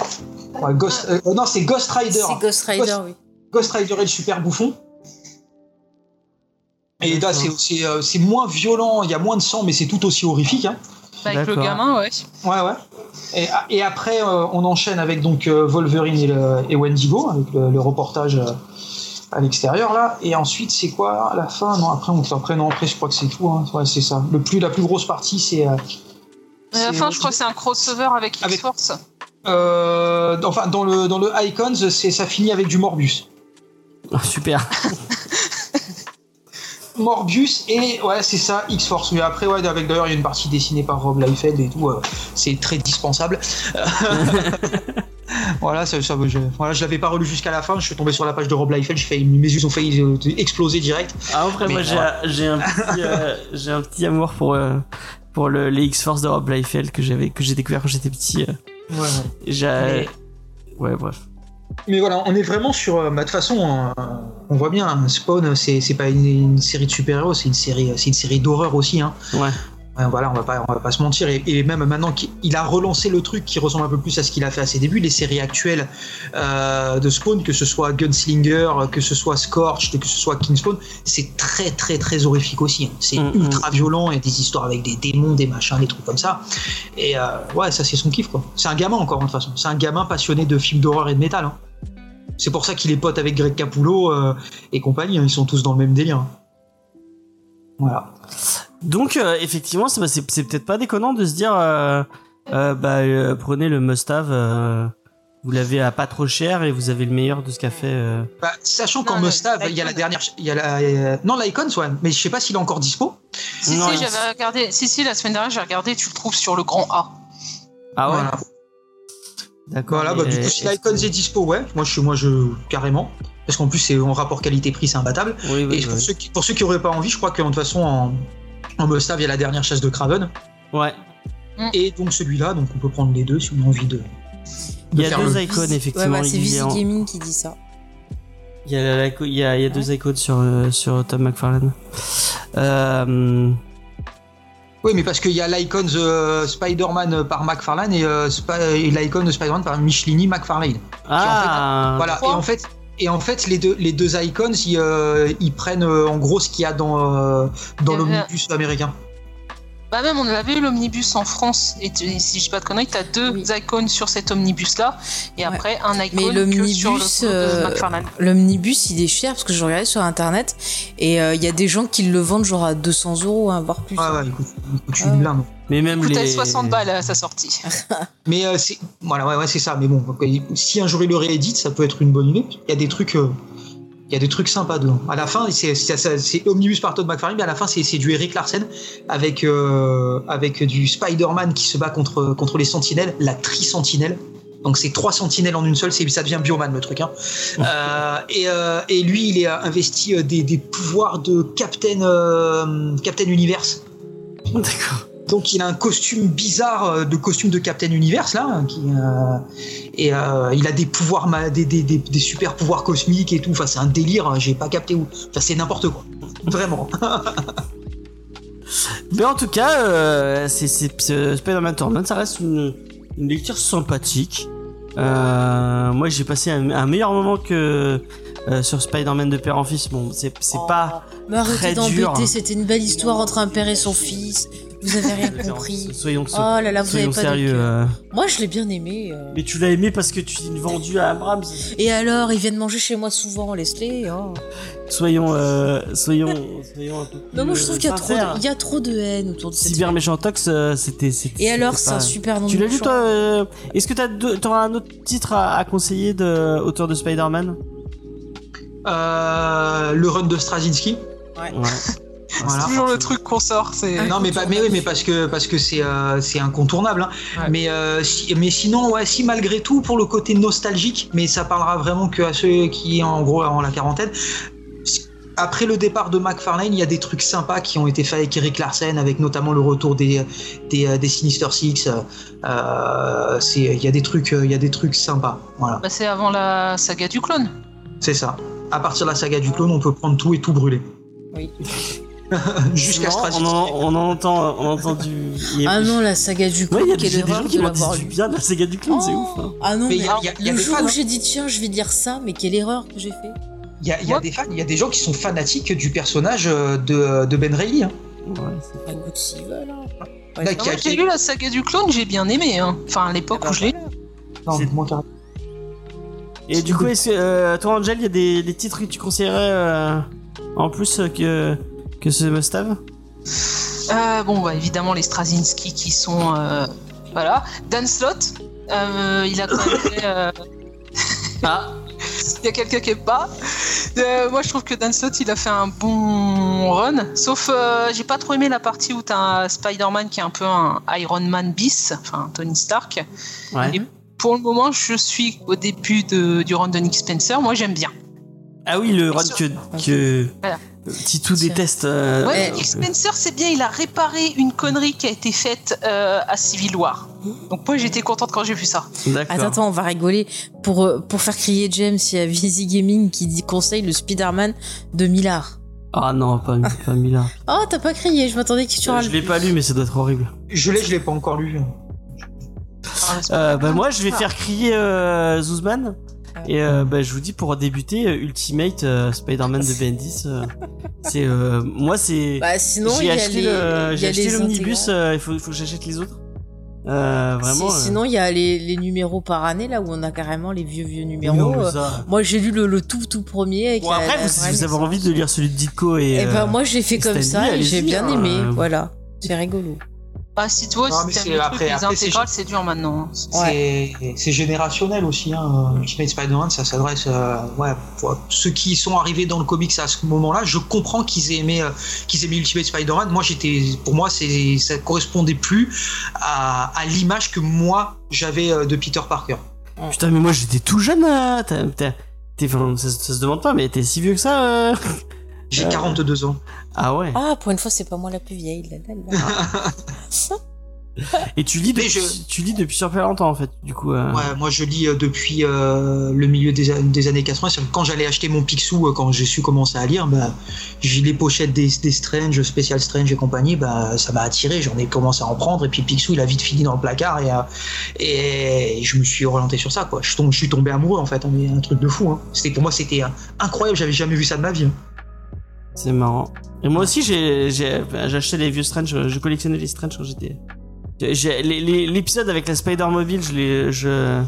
[SPEAKER 3] Ouais, Ghost, euh, non, c'est Ghost Rider.
[SPEAKER 4] C'est Ghost Rider,
[SPEAKER 3] Ghost-
[SPEAKER 4] oui.
[SPEAKER 3] Ghost Rider et le super bouffon. Et là,
[SPEAKER 2] D'accord.
[SPEAKER 3] c'est- c'est euh, c'est moins violent, il y a moins de sang, mais c'est tout aussi horrifique. Hein.
[SPEAKER 5] Bah, avec le gamin, ouais.
[SPEAKER 3] Ouais, ouais. Et, et après, euh, on enchaîne avec donc Wolverine et, le- et Wendigo, avec le, le reportage euh, à l'extérieur là. Et ensuite, c'est quoi? À la fin? Non, après, on, après, non, après, je crois que c'est tout. Hein. Ouais, c'est ça. Le plus, la plus grosse partie, c'est. euh,
[SPEAKER 5] À la fin, je crois que c'est un crossover avec
[SPEAKER 3] Avec-
[SPEAKER 5] X-Force.
[SPEAKER 3] euh, enfin, dans le dans le Icons, c'est ça finit avec du Morbius.
[SPEAKER 2] Ah, super.
[SPEAKER 3] Morbius et ouais c'est ça X-Force mais après ouais avec d'ailleurs il y a une partie dessinée par Rob Liefeld et tout euh, c'est très dispensable Voilà, ça, ça, je, voilà, je l'avais pas relu jusqu'à la fin. Je suis tombé sur la page de Rob Liefeld. Mes yeux ont failli exploser direct.
[SPEAKER 2] Ah, après,
[SPEAKER 3] Mais
[SPEAKER 2] moi, j'ai,
[SPEAKER 3] voilà.
[SPEAKER 2] j'ai un petit, euh, j'ai un petit amour pour, euh, pour le, les X-Force de Rob Liefeld que j'avais, que j'ai découvert quand j'étais petit. Euh. J'ai,
[SPEAKER 3] Mais-
[SPEAKER 2] ouais, bref.
[SPEAKER 3] Mais voilà, on est vraiment sur. euh, bah, De toute façon, euh, on voit bien, hein, Spawn, c'est c'est pas une, une série de super-héros, c'est une série, c'est une série d'horreur aussi. Hein.
[SPEAKER 2] Ouais.
[SPEAKER 3] Voilà, on va pas, on va pas se mentir. Et, et même maintenant qu'il a relancé le truc qui ressemble un peu plus à ce qu'il a fait à ses débuts, les séries actuelles euh, de Spawn, que ce soit Gunslinger, que ce soit Scorched, que ce soit Kingspawn, c'est très très très horrifique aussi. hein. C'est
[SPEAKER 2] Mm,
[SPEAKER 3] ultra violent et des histoires avec des démons, des machins, des trucs comme ça. Et euh, ouais, ça c'est son kiff quoi. C'est un gamin encore de toute façon. C'est un gamin passionné de films d'horreur et de métal. hein. C'est pour ça qu'il est pote avec Greg Capullo euh, et compagnie. hein. Ils sont tous dans le même délire. Voilà.
[SPEAKER 2] Donc, euh, effectivement, c'est, bah, c'est, c'est peut-être pas déconnant de se dire, euh, euh, bah, euh, prenez le must-have, euh, vous l'avez à pas trop cher et vous avez le meilleur de ce qu'a fait. euh,
[SPEAKER 3] Bah, sachant qu'en Mustave, il y a la
[SPEAKER 5] l'Icon.
[SPEAKER 3] dernière, il y a la, euh, non l'Icons ouais, mais je sais pas s'il est encore dispo.
[SPEAKER 5] Si,
[SPEAKER 2] Non,
[SPEAKER 5] si, j'avais regardé. Si, si, la semaine dernière, j'ai regardé, tu le trouves sur le grand A.
[SPEAKER 2] Ah ouais,
[SPEAKER 3] Voilà,
[SPEAKER 2] d'accord.
[SPEAKER 3] voilà bah, du coup si l'Icons est dispo, ouais, moi je, moi je carrément, parce qu'en plus c'est en rapport qualité-prix, c'est imbattable.
[SPEAKER 2] Oui, oui,
[SPEAKER 3] Et pour
[SPEAKER 2] oui.
[SPEAKER 3] ceux qui, pour ceux qui auraient pas envie, je crois que de toute façon en, en Mustave, il y a la dernière chasse de Craven
[SPEAKER 2] Ouais.
[SPEAKER 3] et donc celui-là, donc on peut prendre les deux si on a envie de. de
[SPEAKER 2] Il y a deux
[SPEAKER 3] le-
[SPEAKER 2] icônes,
[SPEAKER 4] Ouais,
[SPEAKER 2] effectivement.
[SPEAKER 4] bah, c'est
[SPEAKER 2] en-
[SPEAKER 4] Gaming qui dit ça.
[SPEAKER 2] il y a, la- il y a, il y a deux icônes sur, euh, sur Tom McFarlane. Euh,
[SPEAKER 3] Oui, mais parce qu'il y a l'Icons euh, Spider-Man par McFarlane et, euh, et de Spider-Man par Michelini McFarlane.
[SPEAKER 2] Ah,
[SPEAKER 3] Voilà, et en fait, et en fait les, deux, les deux icons, ils, euh, ils prennent euh, en gros ce qu'il y a dans, euh, dans
[SPEAKER 5] Il
[SPEAKER 3] l'omnibus américain.
[SPEAKER 5] Bah même on avait eu l'omnibus en France et tu- si je dis pas de conneries, t'as deux
[SPEAKER 4] Oui.
[SPEAKER 5] icônes sur cet omnibus là et après un icône
[SPEAKER 4] Mais
[SPEAKER 5] que sur le
[SPEAKER 4] l'omnibus, euh. L'omnibus, il est cher parce que je regardais sur internet et euh, il y a des gens qui le vendent genre à 200 euros, hein, voire plus.
[SPEAKER 3] Ah ouais, écoute, écoute, je suis
[SPEAKER 4] Ah.
[SPEAKER 3] une blinde.
[SPEAKER 2] Mais même
[SPEAKER 5] coûtait
[SPEAKER 2] les.
[SPEAKER 5] 60 balles à sa sortie.
[SPEAKER 3] Mais euh, c'est voilà, ouais, ouais, c'est ça. Mais bon, euh, si un jour il le réédite, ça peut être une bonne idée. Il y a des trucs, euh, il y a des trucs sympas dedans. À la fin, c'est omnibus par Todd McFarlane, mais à la fin, c'est du Eric Larsen avec euh, avec du Spider-Man qui se bat contre contre les Sentinelles, la tri-sentinelle. Donc c'est trois sentinelles en une seule, c'est ça devient Bioman le truc. Hein. Euh, et, euh, et lui, il est investi des, des pouvoirs de Captain euh, Captain Universe.
[SPEAKER 2] D'accord.
[SPEAKER 3] Donc il a un costume bizarre euh, de costume de Captain Universe là, hein, qui, euh, et euh, il a des pouvoirs, des, des, des, des super pouvoirs cosmiques et tout. Enfin c'est un délire, hein, j'ai pas capté où. Enfin c'est n'importe quoi, vraiment.
[SPEAKER 2] Mais en tout cas, euh, c'est, c'est, c'est- Spider-Man Torment, ça reste une, une lecture sympathique. Euh, moi, j'ai passé un, un meilleur moment que euh, sur Spider-Man de père en fils. Bon, c'est, c'est
[SPEAKER 4] Oh,
[SPEAKER 2] pas.
[SPEAKER 4] Mais arrêtez
[SPEAKER 2] très dur.
[SPEAKER 4] d'embêter, c'était une belle histoire entre un père et son fils. Vous avez rien compris.
[SPEAKER 2] Soyons,
[SPEAKER 4] Oh là là, vous avez pas
[SPEAKER 2] sérieux. euh.
[SPEAKER 4] Moi, je l'ai bien aimé. euh.
[SPEAKER 2] Mais tu l'as aimé parce que tu l'as vendu à Abrams.
[SPEAKER 4] Et alors, ils viennent manger chez moi souvent, Leslie. Oh.
[SPEAKER 2] Soyons, euh, soyons, soyons un peu plus.
[SPEAKER 4] Non, moi, je trouve qu'il y a trop, de, il y a trop de haine autour de cette
[SPEAKER 2] Cyber
[SPEAKER 4] série.
[SPEAKER 2] Méchantox, euh, c'était.
[SPEAKER 4] Et alors, c'est un super nom
[SPEAKER 2] Tu l'as lu
[SPEAKER 4] méchant.
[SPEAKER 2] toi euh, Est-ce que t'as deux- t'auras un autre titre à, à conseiller de auteur de Spider-Man?
[SPEAKER 3] Euh, le run de Straczynski.
[SPEAKER 2] Ouais.
[SPEAKER 3] Voilà.
[SPEAKER 5] Toujours le truc qu'on sort, c'est.
[SPEAKER 3] Non mais pas, mais oui, mais parce que parce que c'est euh, c'est incontournable. hein.
[SPEAKER 5] Ouais.
[SPEAKER 3] Mais euh, si, mais sinon ouais, si malgré tout pour le côté nostalgique, mais ça parlera vraiment que à ceux qui en gros en la quarantaine. Après le départ de McFarlane, il y a des trucs sympas qui ont été faits avec Eric Larsen, avec notamment le retour des des, euh, des Sinister Six. Euh, c'est il y a des trucs il y a des trucs sympas. Voilà,
[SPEAKER 5] Bah, c'est avant la saga du clone.
[SPEAKER 3] c'est ça. À partir de la saga du clone, on peut prendre tout et tout brûler.
[SPEAKER 4] Oui.
[SPEAKER 3] Jusqu'à
[SPEAKER 2] C'est on, en- on en entend, on entend du.
[SPEAKER 4] Ah non, la saga du
[SPEAKER 2] Ouais,
[SPEAKER 4] clone,
[SPEAKER 2] il y a des,
[SPEAKER 4] quelle
[SPEAKER 2] des
[SPEAKER 4] erreur
[SPEAKER 2] gens qui m'ont dit du bien de la saga du clone, c'est
[SPEAKER 4] Oh.
[SPEAKER 2] ouf. hein.
[SPEAKER 4] Ah non,
[SPEAKER 3] Mais
[SPEAKER 4] mais,
[SPEAKER 3] il y a- y a- il y a
[SPEAKER 4] le
[SPEAKER 3] des
[SPEAKER 4] jour
[SPEAKER 3] fans,
[SPEAKER 4] où j'ai dit tiens, je vais dire ça, mais quelle erreur que j'ai fait.
[SPEAKER 3] Il y a, y des fans, il y a des gens qui sont fanatiques du personnage euh, de, de Ben Reilly. Hein.
[SPEAKER 2] Ouais, c'est-
[SPEAKER 4] Bah, écoute, s'ils veulent. hein.
[SPEAKER 3] Là,
[SPEAKER 4] Ouais.
[SPEAKER 5] Moi, j'ai lu la saga du clone, j'ai bien aimé. Hein. Enfin, à l'époque
[SPEAKER 4] Ah bah,
[SPEAKER 5] où je l'ai lu.
[SPEAKER 3] Non,
[SPEAKER 2] C'est-
[SPEAKER 3] moi, carrément.
[SPEAKER 2] Et du coup, est-ce que, euh, toi, Angel, il y a des, des titres que tu conseillerais euh, en plus euh, que, que ce must-have
[SPEAKER 5] Euh, bon, bah, évidemment, les Straczynski qui sont. euh, voilà. Dan Slott, euh, il a quand même fait. euh,
[SPEAKER 2] Ah,
[SPEAKER 5] Il y a quelqu'un qui est pas. Euh, moi, je trouve que Dan Slott, il a fait un bon run. Sauf, euh, j'ai pas trop aimé la partie où t'as un Spider-Man qui est un peu un Iron Man bis, enfin Tony Stark.
[SPEAKER 2] ouais.
[SPEAKER 5] Et pour le moment, je suis au début de, du run de Nick Spencer. Moi, j'aime bien.
[SPEAKER 2] Ah oui, le run que, que
[SPEAKER 5] Voilà.
[SPEAKER 2] Titou déteste. euh,
[SPEAKER 5] Ouais,
[SPEAKER 2] euh,
[SPEAKER 5] Nick Spencer, c'est bien. Il a réparé une connerie qui a été faite euh, à Civil War. Donc moi, j'étais contente quand j'ai vu ça.
[SPEAKER 2] D'accord.
[SPEAKER 4] Attends, attends, on va rigoler. Pour, euh, pour faire crier James, il y a Visi Gaming qui dit conseille le Spider-Man de Millard.
[SPEAKER 2] Ah non, pas, pas Mila.
[SPEAKER 4] Oh, t'as pas crié, je m'attendais que tu
[SPEAKER 2] Euh, je l'ai pas lu, mais ça doit être horrible.
[SPEAKER 3] Je l'ai, je l'ai pas encore lu.
[SPEAKER 5] Ah,
[SPEAKER 2] Euh, bah moi, je vais faire crier euh, Zuzman. Et euh, bah, je vous dis pour débuter, euh, Ultimate euh, Spider-Man de Bendis. euh, c'est euh, moi c'est.
[SPEAKER 4] Bah, sinon, il
[SPEAKER 2] j'ai
[SPEAKER 4] y a
[SPEAKER 2] acheté
[SPEAKER 4] les.
[SPEAKER 2] le-
[SPEAKER 4] il y
[SPEAKER 2] j'ai
[SPEAKER 4] a
[SPEAKER 2] acheté
[SPEAKER 4] les
[SPEAKER 2] l'omnibus. euh, Il faut, faut que j'achète les autres. Euh, vraiment.
[SPEAKER 4] Si-
[SPEAKER 2] euh,
[SPEAKER 4] Sinon, il y a les, les numéros par année, là où on a carrément les vieux, vieux numéros.
[SPEAKER 2] non, mais
[SPEAKER 4] Euh,
[SPEAKER 2] ça-
[SPEAKER 4] Moi, j'ai lu le, le tout, tout premier. Avec
[SPEAKER 2] Bon après,
[SPEAKER 4] la
[SPEAKER 2] vous, si vous avez envie de lire celui de Ditko et.
[SPEAKER 4] Eh ben,
[SPEAKER 2] euh,
[SPEAKER 4] moi, j'ai fait comme
[SPEAKER 2] Stanley,
[SPEAKER 4] ça et j'ai bien
[SPEAKER 2] hein,
[SPEAKER 4] aimé.
[SPEAKER 2] euh.
[SPEAKER 4] Voilà. C'est rigolo.
[SPEAKER 5] Ah, si tu vois,
[SPEAKER 3] Non,
[SPEAKER 5] si
[SPEAKER 3] c'est-
[SPEAKER 5] t'aimes le
[SPEAKER 3] après-
[SPEAKER 5] truc, les
[SPEAKER 3] après, c'est-
[SPEAKER 5] intégrales, c'est dur maintenant.
[SPEAKER 3] C'est c'est générationnel aussi. Hein. Ultimate Spider-Man, ça s'adresse euh, ouais, pour ceux qui sont arrivés dans le comics à ce moment-là. Je comprends qu'ils aient aimé, euh, qu'ils aient aimé Ultimate Spider-Man. Moi, j'étais, pour moi, c'est, ça correspondait plus à, à l'image que moi j'avais euh, de Peter Parker.
[SPEAKER 2] Putain, mais moi j'étais tout jeune. euh, t'es- enfin, ça, ça se demande pas, mais t'es si vieux que ça. Euh
[SPEAKER 3] J'ai
[SPEAKER 2] Euh.
[SPEAKER 3] 42 ans.
[SPEAKER 2] Ah ouais.
[SPEAKER 4] Ah, pour une fois, c'est pas moi la plus vieille. Là, là, là.
[SPEAKER 2] Et tu lis depuis,
[SPEAKER 3] je-
[SPEAKER 2] tu lis depuis super longtemps en fait. Du coup. euh,
[SPEAKER 3] Ouais, moi je lis euh, depuis euh, le milieu des, années 80. C'est-à-dire que Quand j'allais acheter mon Picsou, euh, quand j'ai su commencer à lire, bah, j'ai les pochettes des, des Strange, Special Strange et compagnie, bah, ça m'a attiré. J'en ai commencé à en prendre et puis Picsou il a vite fini dans le placard et, euh, et je me suis orienté sur ça. Quoi. Je, tombe, je suis tombé amoureux en fait. On est un truc de fou. Hein. C'était pour moi c'était euh, incroyable. J'avais jamais vu ça de ma vie. hein.
[SPEAKER 2] C'est marrant. Et moi aussi, j'ai, j'ai, j'ai acheté les vieux Strange, je collectionnais les Strange quand j'étais. J'ai, les- les- l'épisode avec la Spider Mobile, je l'ai, je,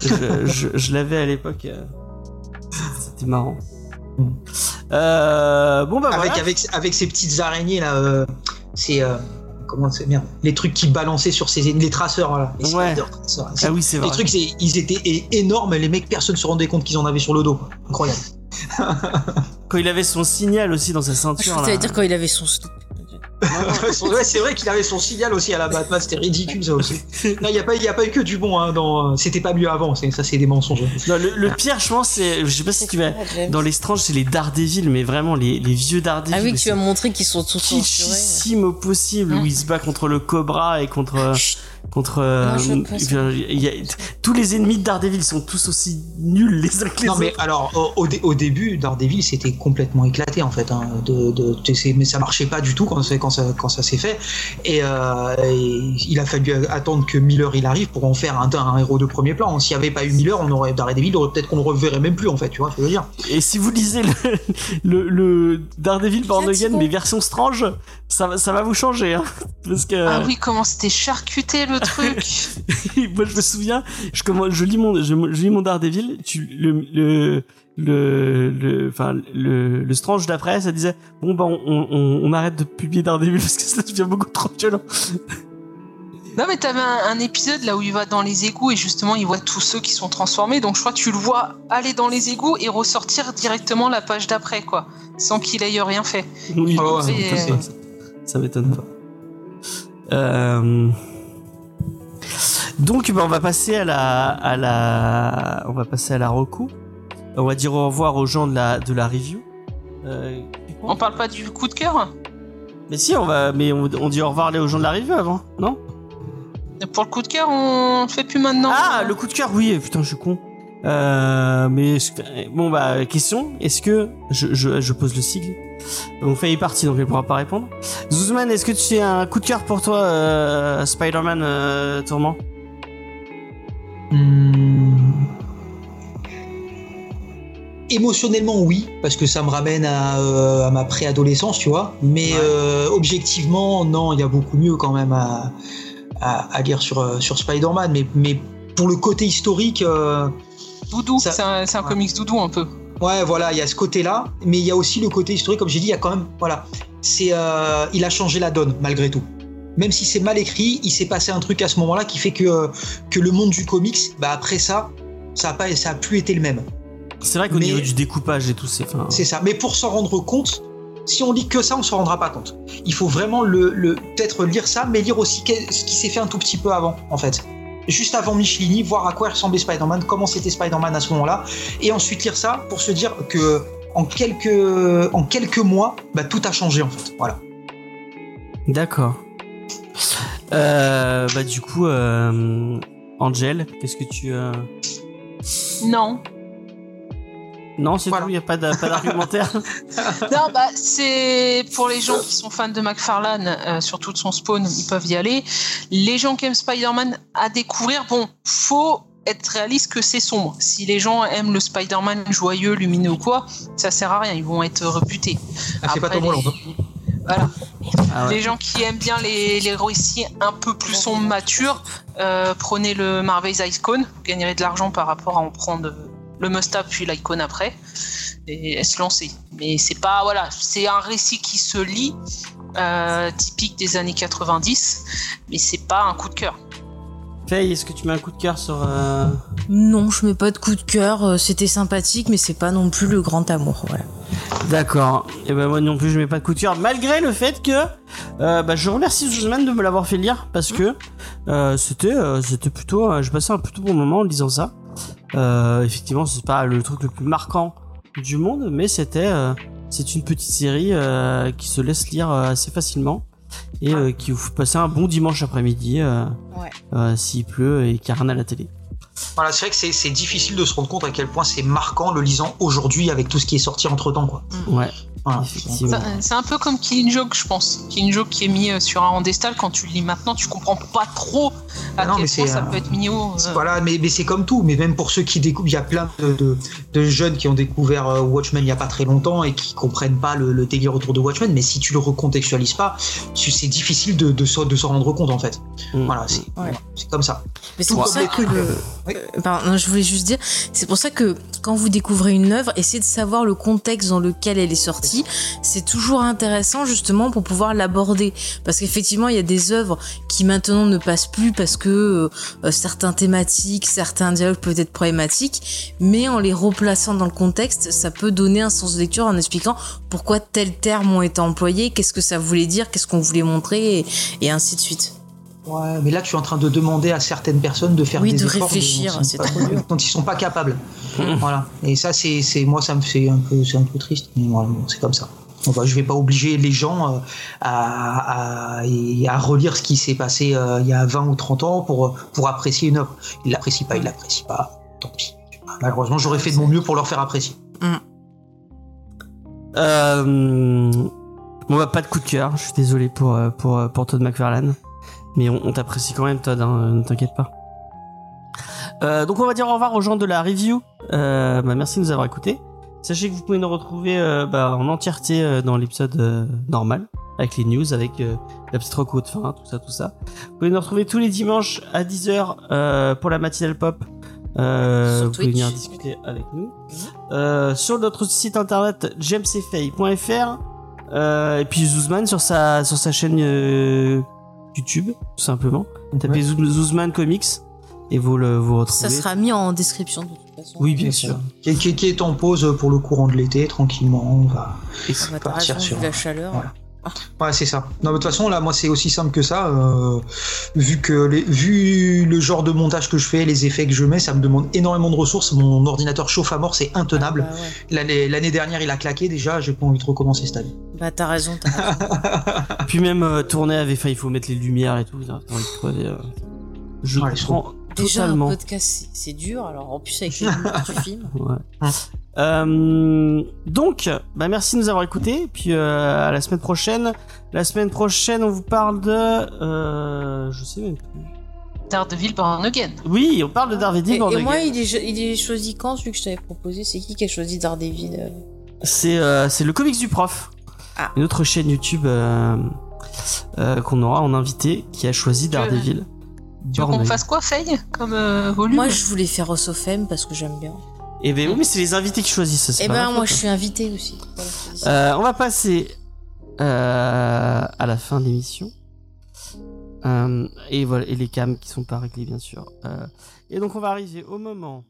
[SPEAKER 2] je, je, je l'avais à l'époque. euh, C'était marrant. Euh, bon bah
[SPEAKER 3] avec,
[SPEAKER 2] voilà.
[SPEAKER 3] avec, avec ces petites araignées là. euh, c'est euh, comment c'est merde les trucs qui balançaient sur ces les traceurs voilà. Les
[SPEAKER 2] Ouais.
[SPEAKER 3] traceurs.
[SPEAKER 2] Ah oui, c'est
[SPEAKER 3] Les
[SPEAKER 2] vrai.
[SPEAKER 3] trucs, c'est- ils étaient énormes, les mecs, personne se rendait compte qu'ils en avaient sur le dos. Incroyable.
[SPEAKER 2] Quand il avait son signal aussi dans sa
[SPEAKER 4] Ah, je
[SPEAKER 2] ceinture.
[SPEAKER 4] t'allais
[SPEAKER 2] là.
[SPEAKER 4] dire quand il avait son slip.
[SPEAKER 3] ouais, c'est vrai qu'il avait son signal aussi à la Batman, c'était ridicule ça aussi. Non, il n'y a, pas- y a pas eu que du bon, hein, dans... c'était pas mieux avant, ça c'est des mensonges.
[SPEAKER 2] Non, le, le pire, je pense, c'est, je sais pas si tu vas. Dans les Strange, c'est les Daredevil, mais vraiment les, les vieux Daredevil.
[SPEAKER 4] Ah oui, tu as montré qu'ils sont tous censurés.
[SPEAKER 2] kitschissime au possible
[SPEAKER 4] Hein
[SPEAKER 2] où il se bat contre le Cobra et contre
[SPEAKER 4] Chut.
[SPEAKER 2] Contre euh,
[SPEAKER 4] Non,
[SPEAKER 2] y a- tous les ennemis de Daredevil sont tous aussi nuls les uns que les
[SPEAKER 3] Non mais
[SPEAKER 2] autres.
[SPEAKER 3] alors au, au dé- au début, Daredevil c'était complètement éclaté en fait, hein, de, de, de- c'est- mais ça marchait pas du tout quand, ça, quand ça s'est fait. Et, euh, et il a fallu attendre que Miller il arrive pour en faire un, un héros de premier plan. S'il y avait pas eu Miller, on aurait Daredevil, aurait peut-être qu'on le reverrait même plus en fait, tu vois ce que je veux dire.
[SPEAKER 2] Et si vous lisez le, le, le Daredevil Born Again mais version Strange, ça va ça va vous changer hein, parce que
[SPEAKER 5] Ah oui, comment c'était charcuté le truc.
[SPEAKER 2] moi je me souviens, je commence, je lis mon je, je lis mon Daredevil, tu le le le le enfin le, le Strange d'après ça disait bon bah on, on, on arrête de publier Daredevil parce que ça devient beaucoup trop violent.
[SPEAKER 5] Non, mais t'avais un, un épisode là où il va dans les égouts et justement il voit tous ceux qui sont transformés. Donc je crois que tu le vois aller dans les égouts et ressortir directement la page d'après, quoi. Sans qu'il aille rien fait.
[SPEAKER 2] Oui,
[SPEAKER 3] Ah ouais.
[SPEAKER 2] Ça m'étonne pas. Euh, Donc, ben, on va passer à la, à la, on va passer à la reco. On va dire au revoir aux gens de la, de la review. Euh,
[SPEAKER 5] On parle pas du coup de cœur
[SPEAKER 2] Mais si, on va, mais on, on dit au revoir aux gens de la review avant, non?
[SPEAKER 5] Pour le coup de cœur, on fait plus maintenant.
[SPEAKER 2] Ah, le coup de cœur, oui. Putain, je suis con. Euh, mais est-ce que- bon bah question, est-ce que je, je, je pose le sigle Donc fait est parti donc elle pourra pas répondre. Zuzman, est-ce que tu as un coup de cœur pour toi, euh, Spider-Man euh, Tourment?
[SPEAKER 3] Hmm. Émotionnellement, oui, parce que ça me ramène à, euh, à ma préadolescence, tu vois. Mais
[SPEAKER 2] Ouais.
[SPEAKER 3] euh, objectivement, non, il y a beaucoup mieux quand même à, à, à lire sur, euh, sur Spider-Man. Mais, mais pour le côté historique, euh,
[SPEAKER 5] Doudou, c'est un, un
[SPEAKER 3] Ouais.
[SPEAKER 5] comics doudou un peu.
[SPEAKER 3] ouais, voilà, il y a ce côté-là. Mais il y a aussi le côté historique, comme j'ai dit, il y a quand même, voilà, c'est, il a changé la donne malgré tout. Même si c'est mal écrit, il s'est passé un truc à ce moment-là qui fait que, que le monde du comics, bah après ça, ça a pas, ça a plus été le même.
[SPEAKER 2] C'est vrai qu'au niveau du découpage et tout, c'est. enfin,
[SPEAKER 3] C'est ça. Mais pour s'en rendre compte, si on lit que ça, on s'en rendra pas compte. Il faut vraiment le, le- peut-être lire ça, mais lire aussi ce qui s'est fait un tout petit peu avant, en fait. juste avant Michelini, voir à quoi ressemblait Spider-Man, comment c'était Spider-Man à ce moment-là, et ensuite lire ça pour se dire que en quelques, en quelques mois, bah, tout a changé en fait. Voilà.
[SPEAKER 2] D'accord. Euh, bah du coup, euh, Angel, qu'est-ce que tu... Euh...
[SPEAKER 5] Non.
[SPEAKER 2] Non, c'est
[SPEAKER 3] Voilà.
[SPEAKER 2] tout, il n'y a pas d'a- pas d'argumentaire
[SPEAKER 5] Non, bah, c'est pour les gens qui sont fans de McFarlane, euh, surtout de son spawn, ils peuvent y aller. Les gens qui aiment Spider-Man à découvrir, bon, faut être réaliste que c'est sombre. Si les gens aiment le Spider-Man joyeux, lumineux ou quoi, ça sert à rien, ils vont être rebutés.
[SPEAKER 3] Ah, c'est pas Tom Holland.
[SPEAKER 5] Les- Voilà.
[SPEAKER 2] Ah ouais.
[SPEAKER 5] Les gens qui aiment bien les, les récits un peu plus sombres, matures, euh, prenez le Marvel's Icon, vous gagnerez de l'argent par rapport à en prendre le must-have puis l'icône après et se lancer. Mais c'est pas voilà, c'est un récit qui se lit, euh, typique des années 90, mais c'est pas un coup de cœur.
[SPEAKER 2] Faye, est-ce que tu mets un coup de cœur sur... euh,
[SPEAKER 4] Non, je mets pas de coup de cœur. euh, C'était sympathique, mais c'est pas non plus le grand amour. Voilà.
[SPEAKER 2] D'accord. Et ben moi non plus je mets pas de coup de cœur, malgré le fait que euh, bah, je remercie Zuzman de me l'avoir fait lire parce que euh, c'était euh, c'était plutôt euh, je passais un plutôt bon moment en lisant ça. Euh, effectivement c'est pas le truc le plus marquant du monde, mais c'était euh, c'est une petite série euh, qui se laisse lire assez facilement et euh, qui vous fait passer un bon dimanche après-midi euh,
[SPEAKER 4] Ouais.
[SPEAKER 2] euh, s'il pleut et qu'il n'y a rien à la télé.
[SPEAKER 3] Voilà, c'est vrai que c'est- difficile de se rendre compte à quel point c'est marquant le lisant aujourd'hui avec tout ce qui est sorti entre temps. Quoi.
[SPEAKER 2] Ouais,
[SPEAKER 3] Voilà.
[SPEAKER 2] effectivement.
[SPEAKER 5] Ça- C'est un peu comme Killing Joke, je pense. Killing Joke qui est mis euh, sur un Andestal, quand tu le lis maintenant, tu comprends pas trop à
[SPEAKER 3] Ah non,
[SPEAKER 5] quel
[SPEAKER 3] mais
[SPEAKER 5] point
[SPEAKER 3] c'est,
[SPEAKER 5] ça
[SPEAKER 3] euh,
[SPEAKER 5] peut être mignon. euh.
[SPEAKER 3] Voilà, mais, mais c'est comme tout. Mais même pour ceux qui découvrent, il y a plein de, de- de jeunes qui ont découvert euh, Watchmen il y a pas très longtemps et qui comprennent pas le, le délire autour de Watchmen. Mais si tu le recontextualises pas, c'est difficile de, de, s'en- de s'en rendre compte en fait.
[SPEAKER 2] Mm.
[SPEAKER 3] Voilà, c'est comme ça.
[SPEAKER 4] Mais c'est pour ça que le.
[SPEAKER 3] Euh, oui.
[SPEAKER 4] Euh, pardon, je voulais juste dire, c'est pour ça que quand vous découvrez une œuvre, essayez de savoir le contexte dans lequel elle est sortie. C'est toujours intéressant justement pour pouvoir l'aborder, parce qu'effectivement il y a des œuvres qui maintenant ne passent plus parce que euh, certains thématiques, certains dialogues peuvent être problématiques, mais en les replaçant dans le contexte, ça peut donner un sens de lecture en expliquant pourquoi tels termes ont été employés, qu'est-ce que ça voulait dire, qu'est-ce qu'on voulait montrer, et, et ainsi de suite.
[SPEAKER 3] Ouais, mais là, tu es en train de demander à certaines personnes de faire
[SPEAKER 4] Oui,
[SPEAKER 3] des
[SPEAKER 4] de
[SPEAKER 3] efforts
[SPEAKER 4] réfléchir, c'est
[SPEAKER 3] sont pas-
[SPEAKER 4] trop dur.
[SPEAKER 3] dont ils sont pas capables. voilà. Et ça, c'est, c'est, moi, ça me fait un peu, c'est un peu triste. Mais voilà, bon, c'est comme ça. Enfin, je vais pas obliger les gens euh, à, à, relire ce qui s'est passé euh, il y a 20 ou 30 ans pour, pour apprécier une œuvre. Ils l'apprécient pas, ils l'apprécient pas. Tant pis. Malheureusement, j'aurais fait de mon mieux pour leur faire apprécier.
[SPEAKER 2] Euh, bon bah pas de coup de cœur, je suis désolé pour pour pour Todd McFarlane, mais on, on t'apprécie quand même Todd, hein, ne t'inquiète pas. Euh, donc on va dire au revoir aux gens de la review. Euh, bah, merci de nous avoir écoutés. Sachez que vous pouvez nous retrouver euh, bah, en entièreté euh, dans l'épisode euh, normal, avec les news, avec euh, la petite reco de fin, tout ça, tout ça. Vous pouvez nous retrouver tous les dimanches à 10h euh, pour la matinale pop. Euh,
[SPEAKER 4] Sur
[SPEAKER 2] vous pouvez venir discuter avec nous. Euh, sur notre site internet jamesfay.fr euh, et puis Zuzman sur sa sur sa chaîne euh, YouTube tout simplement. Tapez Zou- Zuzman Comics et vous le vous retrouvez.
[SPEAKER 4] Ça sera mis en description de toute façon.
[SPEAKER 2] Oui bien sûr.
[SPEAKER 3] Qui, qui- qui est en pause pour le courant de l'été, tranquillement. On va.
[SPEAKER 4] T'as
[SPEAKER 3] partir sur-
[SPEAKER 4] la chaleur.
[SPEAKER 3] Voilà. Ouais, c'est ça. Non, mais de toute façon, là, moi, c'est aussi simple que ça. euh, vu que les, vu le genre de montage que je fais, les effets que je mets, ça me demande énormément de ressources. Mon ordinateur chauffe à mort, c'est intenable.
[SPEAKER 4] Ah bah, ouais.
[SPEAKER 3] L'année l'année dernière, il a claqué déjà. J'ai pas envie de recommencer cette année.
[SPEAKER 4] Bah t'as raison, t'as raison.
[SPEAKER 2] Puis même euh, tourner avec enfin, il faut mettre les lumières et tout. T'as envie de crever, euh. Je
[SPEAKER 3] Ouais,
[SPEAKER 2] comprends
[SPEAKER 4] Déjà un
[SPEAKER 2] totalement.
[SPEAKER 4] podcast c'est- dur, alors en plus avec les lumières du film.
[SPEAKER 2] Ouais. Euh, donc, bah merci de nous avoir écoutés. Et Puis euh, à la semaine prochaine. La semaine prochaine, on vous parle de, euh, je sais même plus.
[SPEAKER 5] Daredevil Born Again.
[SPEAKER 2] Oui, on parle de Daredevil.
[SPEAKER 4] Et,
[SPEAKER 2] Born
[SPEAKER 4] et moi
[SPEAKER 2] Again.
[SPEAKER 4] il est, il est choisi quand celui que je t'avais proposé? C'est qui qui a choisi Daredevil
[SPEAKER 2] c'est euh, c'est le comics du prof.
[SPEAKER 4] Ah.
[SPEAKER 2] Une autre chaîne YouTube euh, euh, qu'on aura en invité qui a choisi Daredevil.
[SPEAKER 5] Tu veux qu'on fasse quoi, Faye, comme euh, volume?
[SPEAKER 4] Moi je voulais faire Osofem parce que j'aime bien.
[SPEAKER 2] Eh ben oui, mais c'est les invités qui choisissent. ça, c'est
[SPEAKER 4] Et
[SPEAKER 2] pas
[SPEAKER 4] ben moi je
[SPEAKER 2] hein.
[SPEAKER 4] suis invitée aussi. Voilà, je te dis ça.
[SPEAKER 2] Euh, on va passer euh, à la fin de l'émission. Euh, et voilà, et les cams qui sont pas réglés bien sûr. Euh, et donc on va arriver au moment